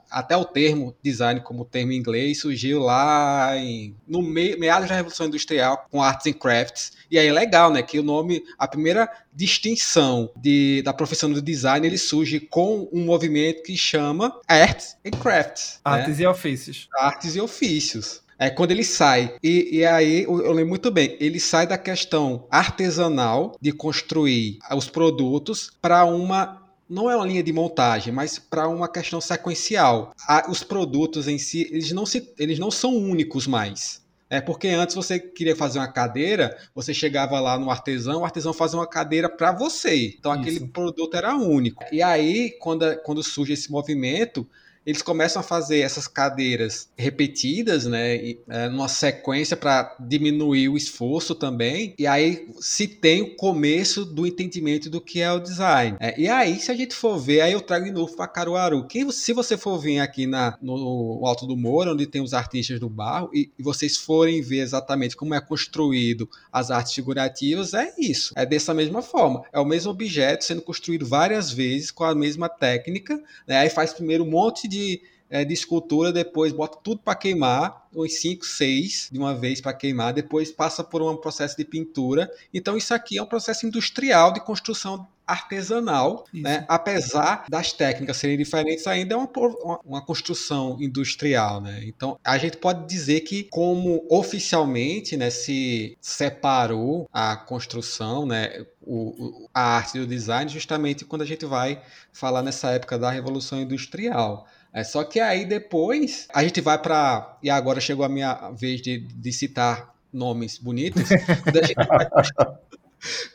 S3: até o termo design como termo em inglês, surgiu lá em, no meados da Revolução Industrial com arts and crafts. E aí é legal, né? Que o nome, a primeira distinção de, da profissão do design, ele surge com um movimento que chama Arts and Crafts.
S2: Né? Artes né? e ofícios.
S3: Artes e ofícios. É quando ele sai. E, e aí, eu, eu lembro muito bem, ele sai da questão artesanal de construir os produtos para uma não é uma linha de montagem, mas para uma questão sequencial. os produtos em si, eles não, se, eles não são únicos mais. É porque antes você queria fazer uma cadeira, você chegava lá no artesão, o artesão fazia uma cadeira para você. Então Isso. aquele produto era único. E aí, quando, quando surge esse movimento, eles começam a fazer essas cadeiras repetidas, né, é, numa sequência para diminuir o esforço também. E aí se tem o começo do entendimento do que é o design. É, e aí, se a gente for ver, aí eu trago de novo para Caruaru. Se você for vir aqui na, no Alto do Moro, onde tem os artistas do barro, e, e vocês forem ver exatamente como é construído as artes figurativas, é isso. É dessa mesma forma. É o mesmo objeto sendo construído várias vezes com a mesma técnica. Né? Aí faz primeiro um monte de de, é, de escultura, depois bota tudo para queimar, uns 5, 6 de uma vez para queimar, depois passa por um processo de pintura. Então, isso aqui é um processo industrial de construção artesanal, né? apesar das técnicas serem diferentes, ainda é uma, uma, uma, construção industrial. Né? Então, a gente pode dizer que, como oficialmente né, se separou a construção, né, o, o, a arte do design, justamente quando a gente vai falar nessa época da Revolução Industrial. É só que aí depois a gente vai para e agora chegou a minha vez de, de citar nomes bonitos. Quando a gente vai,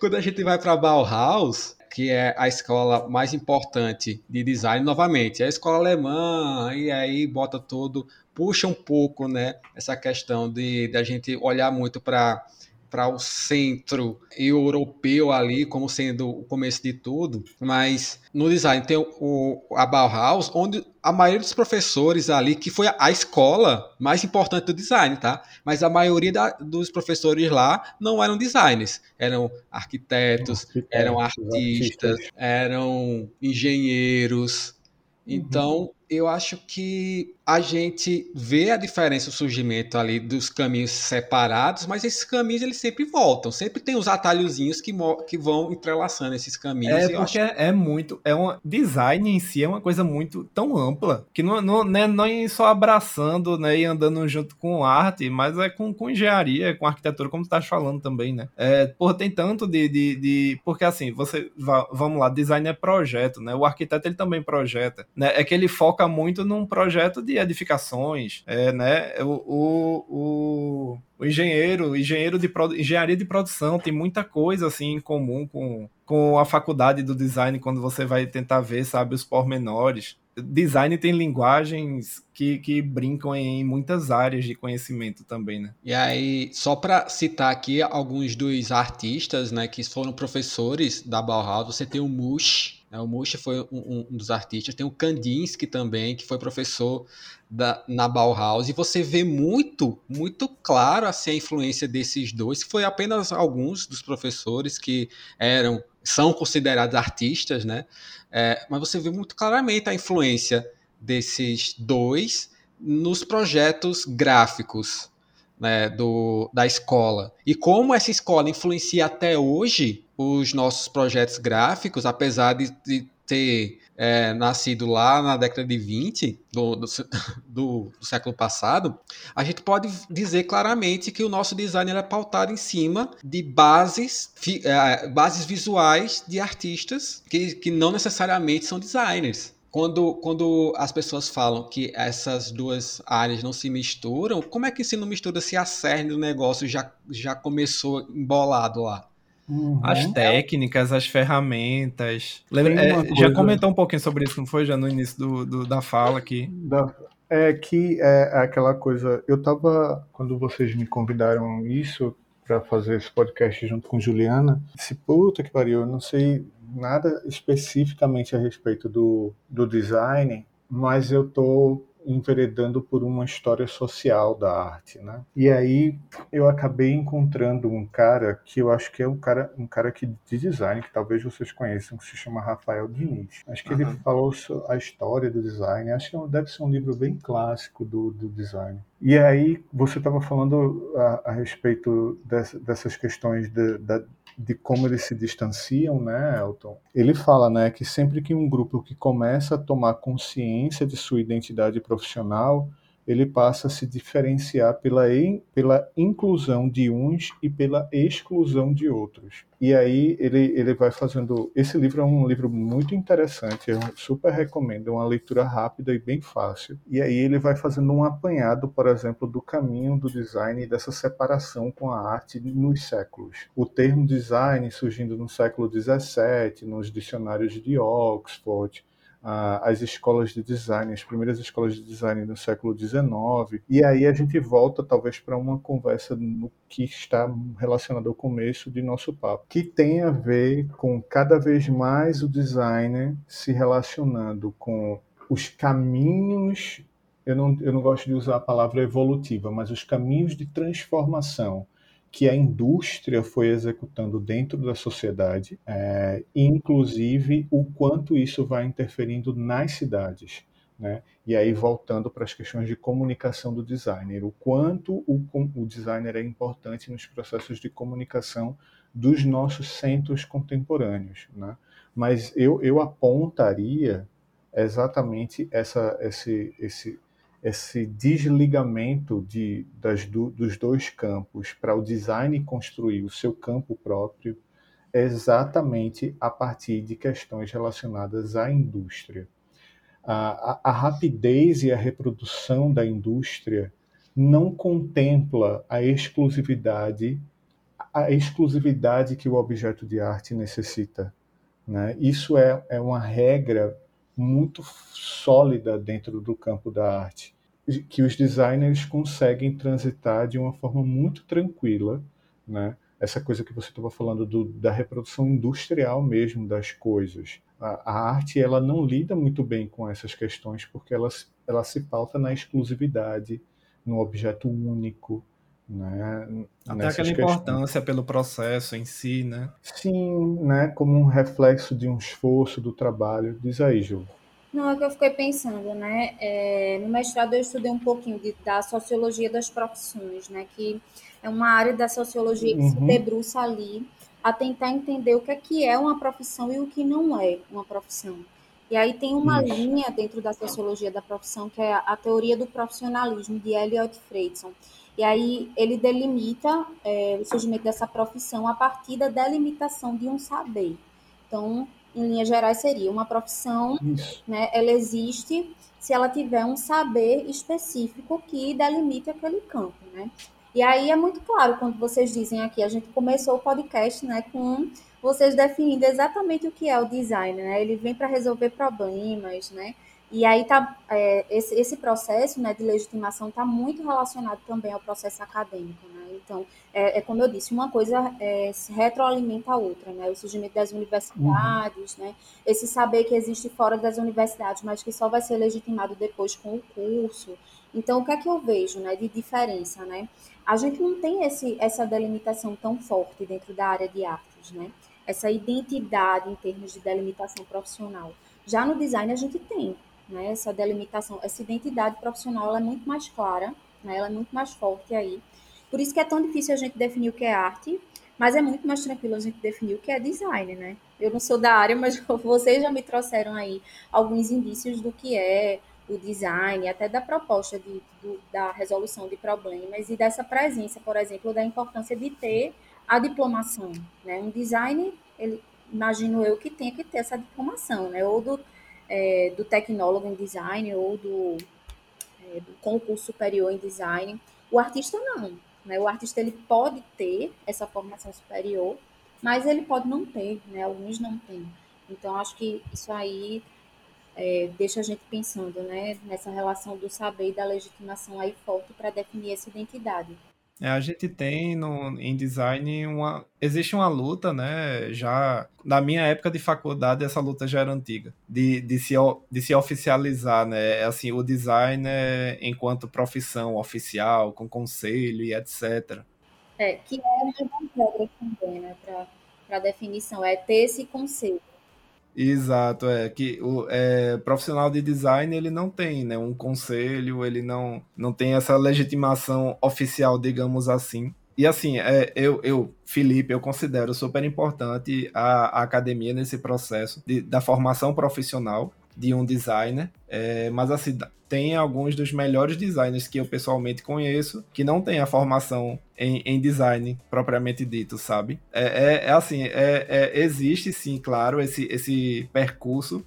S3: quando a gente vai para Bauhaus, que é a escola mais importante de design, novamente, é a escola alemã, e aí bota todo, puxa um pouco, né, essa questão de, de a gente olhar muito para para o centro europeu ali como sendo o começo de tudo, mas no design tem o, a Bauhaus, onde a maioria dos professores ali, que foi a escola mais importante do design, tá? Mas a maioria da, dos professores lá não eram designers, eram arquitetos, arquitetos eram artistas, artistas, eram engenheiros. Uhum. Então, eu acho que a gente vê a diferença, o surgimento ali dos caminhos separados, mas esses caminhos eles sempre voltam, sempre tem os atalhozinhos que, que vão entrelaçando esses caminhos.
S2: É porque acho... é muito, é um design em si é uma coisa muito tão ampla que não, não, não é, não é só abraçando né, e andando junto com arte, mas é com, com engenharia, com arquitetura, como tu tá falando também, né? É, porra, tem tanto de, de, de, Porque assim, você. Vamos lá, design é projeto, né? O arquiteto ele também projeta. Né? É que ele foca muito num projeto de edificações, é, né? O, o, o, engenheiro, engenheiro de engenharia de produção tem muita coisa assim em comum com, com a faculdade do design quando você vai tentar ver, sabe, os pormenores design tem linguagens que, que brincam em muitas áreas de conhecimento também, né?
S3: E aí, só para citar aqui alguns dos artistas, né, que foram professores da Bauhaus, você tem o Mush, o Mush foi um, um, dos artistas, tem o Kandinsky também, que foi professor da, na Bauhaus, e você vê muito, muito claro assim, a influência desses dois, que foi apenas alguns dos professores que eram são considerados artistas, né? É, mas você vê muito claramente a influência desses dois nos projetos gráficos né, do, da escola. E como essa escola influencia até hoje os nossos projetos gráficos, apesar de, de ter é, nascido lá na década de 20 do, do, do, século passado, a gente pode dizer claramente que o nosso design é pautado em cima de bases, fi, é, bases visuais de artistas que, que não necessariamente são designers. Quando, quando as pessoas falam que essas duas áreas não se misturam, como é que se não mistura se a cerne do negócio já, já começou embolado lá?
S2: Uhum. As técnicas, as ferramentas. Lembra, é, coisa... Já comentou um pouquinho sobre isso, não foi? Já no início do, do da fala aqui. Da,
S5: é que é, é aquela coisa. Eu tava. Quando vocês me convidaram isso para fazer esse podcast junto com Juliana, disse, puta que pariu, eu não sei nada especificamente a respeito do, do design, mas eu tô enveredando por uma história social da arte, né? E aí eu acabei encontrando um cara que eu acho que é um cara, um cara que de design que talvez vocês conheçam, que se chama Rafael Diniz. Acho que uhum. ele falou a história do design. Acho que deve ser um livro bem clássico do, do design. E aí você estava falando a, a respeito dessa, dessas questões de, da de como eles se distanciam, né, Elton? Ele fala, né, que sempre que um grupo que começa a tomar consciência de sua identidade profissional, ele passa a se diferenciar pela, pela inclusão de uns e pela exclusão de outros. E aí ele, ele vai fazendo. Esse livro é um livro muito interessante, eu super recomendo, é uma leitura rápida e bem fácil. E aí ele vai fazendo um apanhado, por exemplo, do caminho do design e dessa separação com a arte nos séculos. O termo design surgindo no século XVII, nos dicionários de Oxford, as escolas de design, as primeiras escolas de design no século XIX. E aí a gente volta talvez para uma conversa no que está relacionado ao começo de nosso papo, que tem a ver com cada vez mais o designer se relacionando com os caminhos eu não, eu não gosto de usar a palavra evolutiva, mas os caminhos de transformação que a indústria foi executando dentro da sociedade, é, inclusive o quanto isso vai interferindo nas cidades. Né? E aí, voltando para as questões de comunicação do designer, o quanto o, o designer é importante nos processos de comunicação dos nossos centros contemporâneos. Né? Mas eu, eu apontaria exatamente essa, esse, esse, esse desligamento de, das, do, dos dois campos para o design construir o seu campo próprio exatamente a partir de questões relacionadas à indústria. A, a, a rapidez e a reprodução da indústria não contempla a exclusividade a exclusividade que o objeto de arte necessita. Né? Isso é, é uma regra muito sólida dentro do campo da arte, que os designers conseguem transitar de uma forma muito tranquila, né? Essa coisa que você estava falando do, da reprodução industrial mesmo das coisas. A, a, arte ela não lida muito bem com essas questões porque ela, ela se pauta na exclusividade, no objeto único, né?
S2: Até aquela importância pelo processo em si, né?
S5: Sim, né? Como um reflexo de um esforço do trabalho. Diz aí, Ju.
S4: Não, é que eu fiquei pensando, né? É, no mestrado eu estudei um pouquinho de, da sociologia das profissões, né? Que é uma área da sociologia que uhum. se debruça ali a tentar entender o que é que é uma profissão e o que não é uma profissão. E aí tem uma Isso. linha dentro da sociologia da profissão que é a teoria do profissionalismo de Elliot Freidson. E aí ele delimita é, o surgimento dessa profissão a partir da delimitação de um saber. Então, em linhas gerais, seria uma profissão, né, ela existe se ela tiver um saber específico que delimite aquele campo, né? E aí é muito claro quando vocês dizem aqui, a gente começou o podcast, né, com vocês definindo exatamente o que é o design, né? Ele vem para resolver problemas, né? E aí tá é, esse, esse processo né, de legitimação está muito relacionado também ao processo acadêmico. Né? Então, é, é, como eu disse, uma coisa é, se retroalimenta a outra, né? O surgimento das universidades, uhum. né? Esse saber que existe fora das universidades, mas que só vai ser legitimado depois com o curso. Então, o que é que eu vejo, né, de diferença, né? A gente não tem esse, essa delimitação tão forte dentro da área de artes, né? Essa identidade em termos de delimitação profissional. Já no design a gente tem, né? Essa delimitação, essa identidade profissional é muito mais clara, né? Ela é muito mais forte aí. Por isso que é tão difícil a gente definir o que é arte, mas é muito mais tranquilo a gente definir o que é design, né? Eu não sou da área, mas vocês já me trouxeram aí alguns indícios do que é o design, até da proposta de, do, da resolução de problemas e dessa presença, por exemplo, da importância de ter a diplomação, né? Um design, ele, imagino eu que tenha que ter essa diplomação, né? Ou do é, do tecnólogo em design ou do, é, do concurso superior em design. O artista não. Né? O artista ele pode ter essa formação superior, mas ele pode não ter, né? alguns não têm. Então, acho que isso aí é, deixa a gente pensando né? nessa relação do saber e da legitimação aí forte para definir essa identidade.
S2: É, a gente tem no, em design uma. Existe uma luta, né? Já na minha época de faculdade, essa luta já era antiga, de, de, se, de se oficializar, né? É assim, o design é, enquanto profissão oficial, com conselho e etc.
S4: É, que é uma regra também, né? Para definição, é ter esse conselho.
S2: Exato, é que o é, profissional de design ele não tem né, um conselho, ele não, não tem essa legitimação oficial, digamos assim. E assim, é, eu, eu, Felipe, eu considero super importante a, a academia nesse processo de, da formação profissional de um designer, é, mas assim, tem alguns dos melhores designers que eu pessoalmente conheço que não tem a formação em, em design propriamente dito, sabe? É, é, é assim, é, é, existe sim, claro, esse, esse percurso,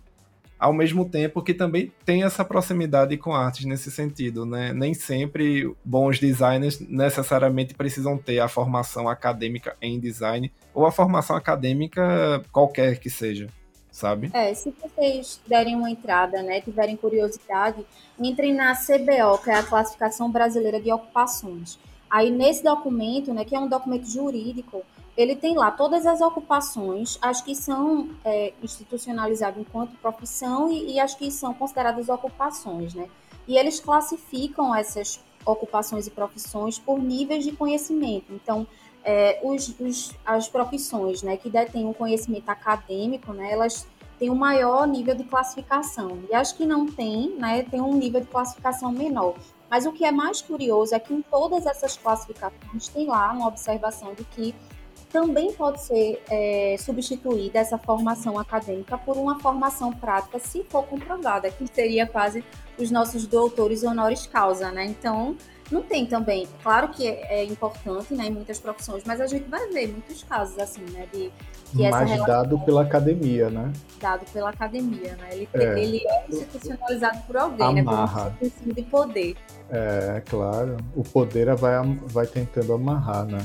S2: ao mesmo tempo que também tem essa proximidade com artes nesse sentido, né? Nem sempre bons designers necessariamente precisam ter a formação acadêmica em design ou a formação acadêmica qualquer que seja sabe?
S4: É, se vocês derem uma entrada, né, tiverem curiosidade, entrem na CBO, que é a Classificação Brasileira de Ocupações. Aí nesse documento, né, que é um documento jurídico, ele tem lá todas as ocupações, as que são é, institucionalizadas enquanto profissão e, e, as que são consideradas ocupações, né? E eles classificam essas ocupações e profissões por níveis de conhecimento. Então, é, os, os, as profissões né, que detêm um conhecimento acadêmico, né, elas têm um maior nível de classificação. E as que não têm, né, têm um nível de classificação menor. Mas o que é mais curioso é que em todas essas classificações tem lá uma observação de que também pode ser é, substituída essa formação acadêmica por uma formação prática, se for comprovada, que seria quase os nossos doutores honoris causa, né? Então, não tem também. Claro que é, é importante, né, em muitas profissões, mas a gente vai ver muitos casos assim, né, de
S5: que essa dado pela academia, né?
S4: Dado pela academia, né? Ele é, ele é institucionalizado por alguém,
S5: Amarra.
S4: né? Por um de poder.
S5: É, claro. O poder vai, vai tentando amarrar, né?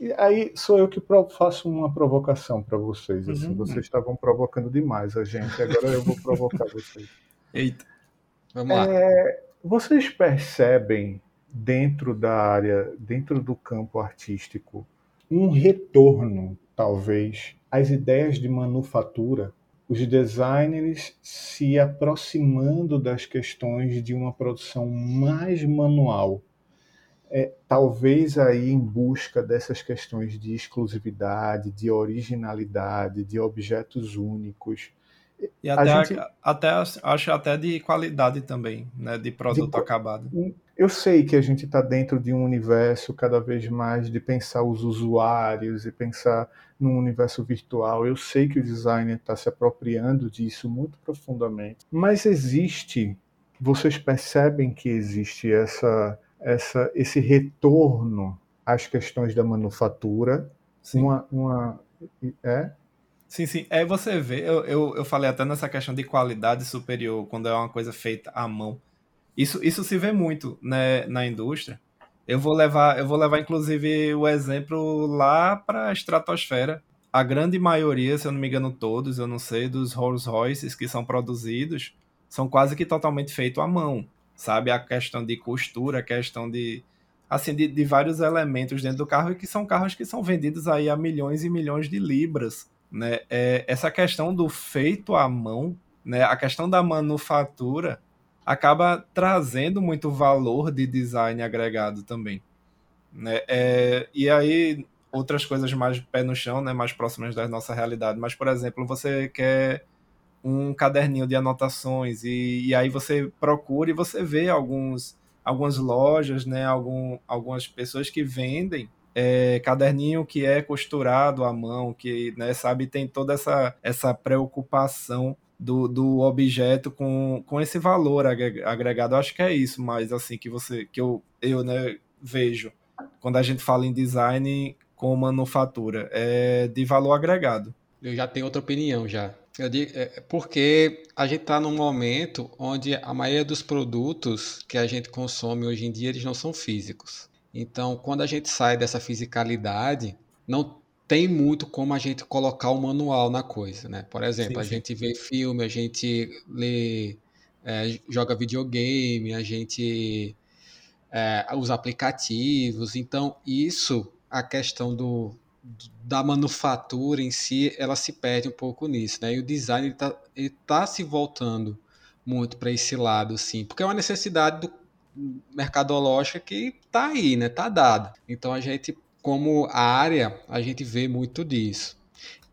S5: E aí sou eu que faço uma provocação para vocês. Assim, uhum. Vocês estavam provocando demais a gente. Agora eu vou provocar vocês.
S2: Eita.
S5: Vamos lá. É, vocês percebem dentro da área, dentro do campo artístico, um retorno, talvez, às ideias de manufatura? Os designers se aproximando das questões de uma produção mais manual. é, talvez aí em busca dessas questões de exclusividade, de originalidade, de objetos únicos.
S2: E até, gente, até acho até de qualidade também, né, de produto de, acabado.
S5: Eu sei que a gente está dentro de um universo cada vez mais de pensar os usuários e pensar num universo virtual. Eu sei que o designer está se apropriando disso muito profundamente, mas existe, vocês percebem que existe essa essa, esse retorno às questões da manufatura.
S2: Sim.
S5: Uma, uma, é?
S2: Sim, sim. É você vê, eu, eu, eu falei até nessa questão de qualidade superior, quando é uma coisa feita à mão. Isso, isso se vê muito né, na indústria. Eu vou levar, eu vou levar inclusive o exemplo lá para a estratosfera. A grande maioria, se eu não me engano todos, eu não sei, dos Rolls Royces que são produzidos, são quase que totalmente feitos à mão sabe? A questão de costura, a questão de assim de, de, vários elementos dentro do carro e que são carros que são vendidos aí a milhões e milhões de libras, né? É, essa questão do feito à mão, né? A questão da manufatura acaba trazendo muito valor de design agregado também, né? É, e aí outras coisas mais pé no chão, né? Mais próximas da nossa realidade. Mas por exemplo, você quer um caderninho de anotações e, e aí você procura e você vê alguns algumas lojas, né, algum, algumas pessoas que vendem é, caderninho que é costurado à mão, que né, sabe tem toda essa, essa preocupação do, do objeto com, com esse valor agregado. Eu acho que é isso, mas assim que você que eu, eu né, vejo quando a gente fala em design com manufatura, é de valor agregado.
S3: Eu já tenho outra opinião já. Eu digo, é, porque a gente está num momento onde a maioria dos produtos que a gente consome hoje em dia eles não são físicos. Então, quando a gente sai dessa fisicalidade, não tem muito como a gente colocar o manual na coisa, né? Por exemplo, sim, a gente vê filme, a gente lê, é, joga videogame, a gente é, usa aplicativos. Então, isso, a questão do, da manufatura em si, ela se perde um pouco nisso, né? E o design está tá se voltando muito para esse lado, sim, porque é uma necessidade do mercadológica que está aí, né? Tá dada. Então a gente, como área, a gente vê muito disso.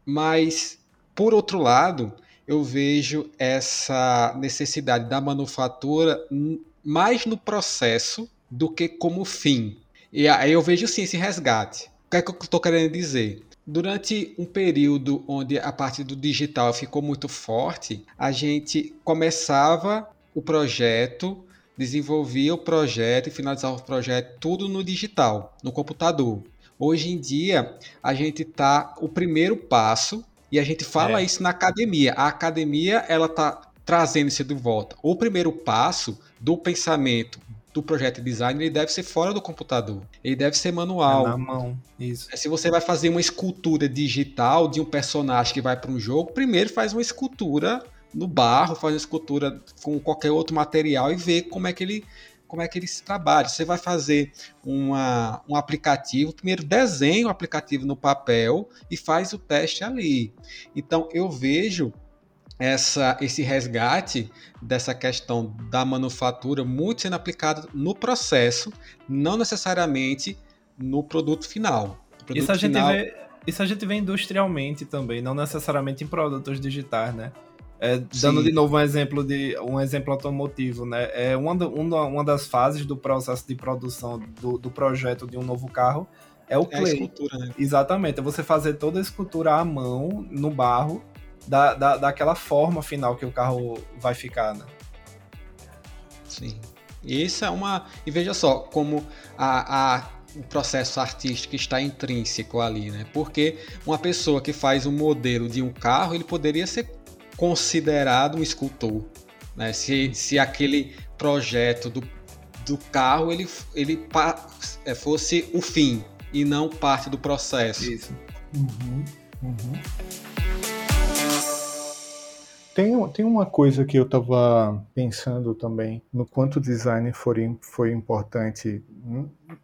S3: Mas por outro lado, eu vejo essa necessidade da manufatura mais no processo do que como fim. E aí eu vejo sim esse resgate. O que é que eu estou querendo dizer? Durante um período onde a parte do digital ficou muito forte, a gente começava o projeto, desenvolvia o projeto e finalizava o projeto tudo no digital, no computador. Hoje em dia, a gente está o primeiro passo e a gente fala é. isso na academia. A academia ela está trazendo isso de volta. O primeiro passo do pensamento do projeto de design ele deve ser fora do computador. Ele deve ser manual.
S2: É na mão, isso.
S3: Se você vai fazer uma escultura digital de um personagem que vai para um jogo, primeiro faz uma escultura no barro, faz uma escultura com qualquer outro material e vê como é que ele como é que ele se trabalha. Você vai fazer uma, um aplicativo, primeiro desenha o aplicativo no papel e faz o teste ali. Então eu vejo essa, esse resgate dessa questão da manufatura muito sendo aplicado no processo, não necessariamente no produto final.
S2: Produto isso, a gente final... vê, isso a gente vê industrialmente também, não necessariamente em produtos digitais, né? É, dando de novo um exemplo de um exemplo automotivo, né? É uma, uma, uma das fases do processo de produção do, do projeto de um novo carro é o clay. É a
S3: escultura, né?
S2: Exatamente, é você fazer toda a escultura à mão no barro da, da, daquela forma final que o carro vai ficar, né?
S3: Sim. E isso é uma. E veja só como a, a, o processo artístico está intrínseco ali, né? Porque uma pessoa que faz um modelo de um carro, ele poderia ser considerado um escultor, né? Se, se aquele projeto do, do carro ele, ele é, fosse o fim e não parte do processo.
S2: Isso.
S5: Uhum, uhum. Tem, tem uma coisa que eu estava pensando também, no quanto o design foi, foi importante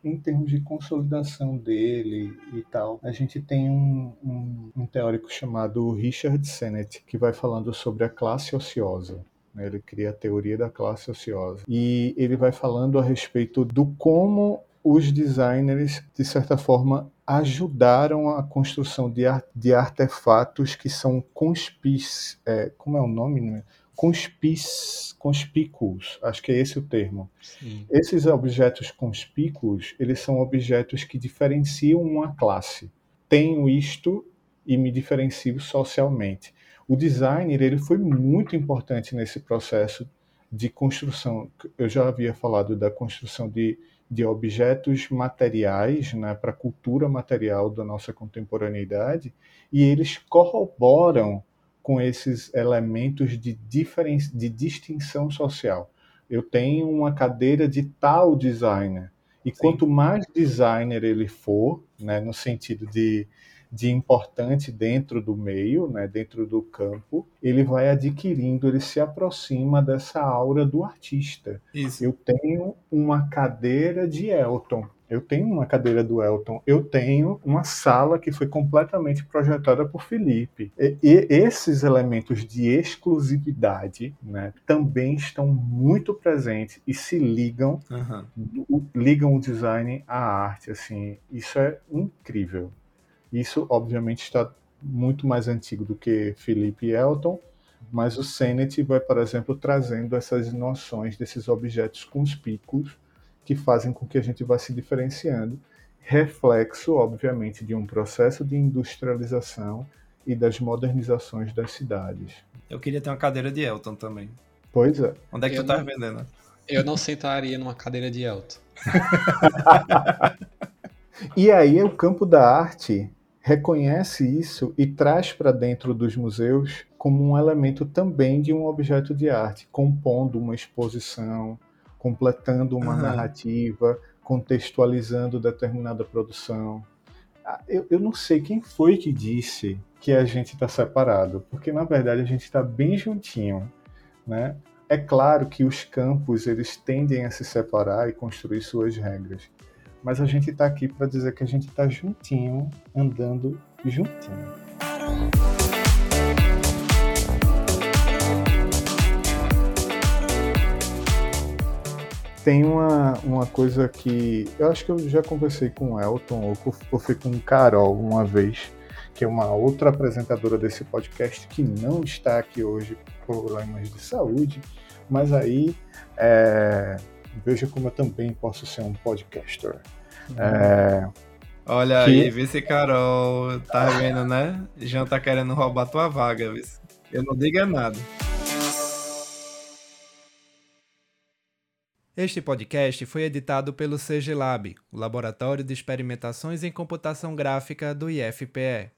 S5: em, termos de consolidação dele e tal. A gente tem um, um, um teórico chamado Richard Sennett, que vai falando sobre a classe ociosa. Ele cria a teoria da classe ociosa. E ele vai falando a respeito do como os designers, de certa forma, ajudaram a construção de, de artefatos que são conspis, é, como é o nome? Né? Conspis, conspícuos, acho que é esse o termo. Sim. Esses objetos conspícuos, eles são objetos que diferenciam uma classe. Tenho isto e me diferencio socialmente. O designer ele foi muito importante nesse processo de construção. Eu já havia falado da construção de de objetos materiais né, para a cultura material da nossa contemporaneidade e eles corroboram com esses elementos de, diferen... de distinção social. Eu tenho uma cadeira de tal designer e Sim. quanto mais designer ele for, né, no sentido de de importante dentro do meio, né, dentro do campo, ele vai adquirindo, ele se aproxima dessa aura do artista. Isso. Eu tenho uma cadeira de Elton. Eu tenho uma cadeira do Elton. Eu tenho uma sala que foi completamente projetada por Felipe. E, e esses elementos de exclusividade né, também estão muito presentes e se ligam, uhum. ligam o design à arte. Assim, isso é incrível. Isso, obviamente, está muito mais antigo do que Felipe e Elton, mas o Sennett vai, por exemplo, trazendo essas noções desses objetos conspícuos que fazem com que a gente vá se diferenciando, reflexo, obviamente, de um processo de industrialização e das modernizações das cidades.
S2: Eu queria ter uma cadeira de Elton também.
S5: Pois é.
S2: Onde é que
S3: eu
S2: tu tá vendendo?
S3: Eu não sentaria numa cadeira de Elton.
S5: e aí o campo da arte reconhece isso e traz para dentro dos museus como um elemento também de um objeto de arte, compondo uma exposição, completando uma uhum. narrativa, contextualizando determinada produção. Ah, eu, eu, não sei quem foi que disse que a gente está separado, porque na verdade a gente está bem juntinho, né? É claro que os campos eles tendem a se separar e construir suas regras, mas a gente está aqui para dizer que a gente está juntinho, andando juntinho. Tem uma, uma coisa que eu acho que eu já conversei com o Elton ou, ou fui com o Carol uma vez, que é uma outra apresentadora desse podcast que não está aqui hoje por problemas de saúde, mas aí é, veja como eu também posso ser um podcaster. Uhum. É,
S2: Olha que... aí, vice Carol, tá vendo, né? Jean tá querendo roubar tua vaga, vice. Eu não digo é nada. Este podcast foi editado pelo CG Lab, o Laboratório de Experimentações em Computação Gráfica do IFPE.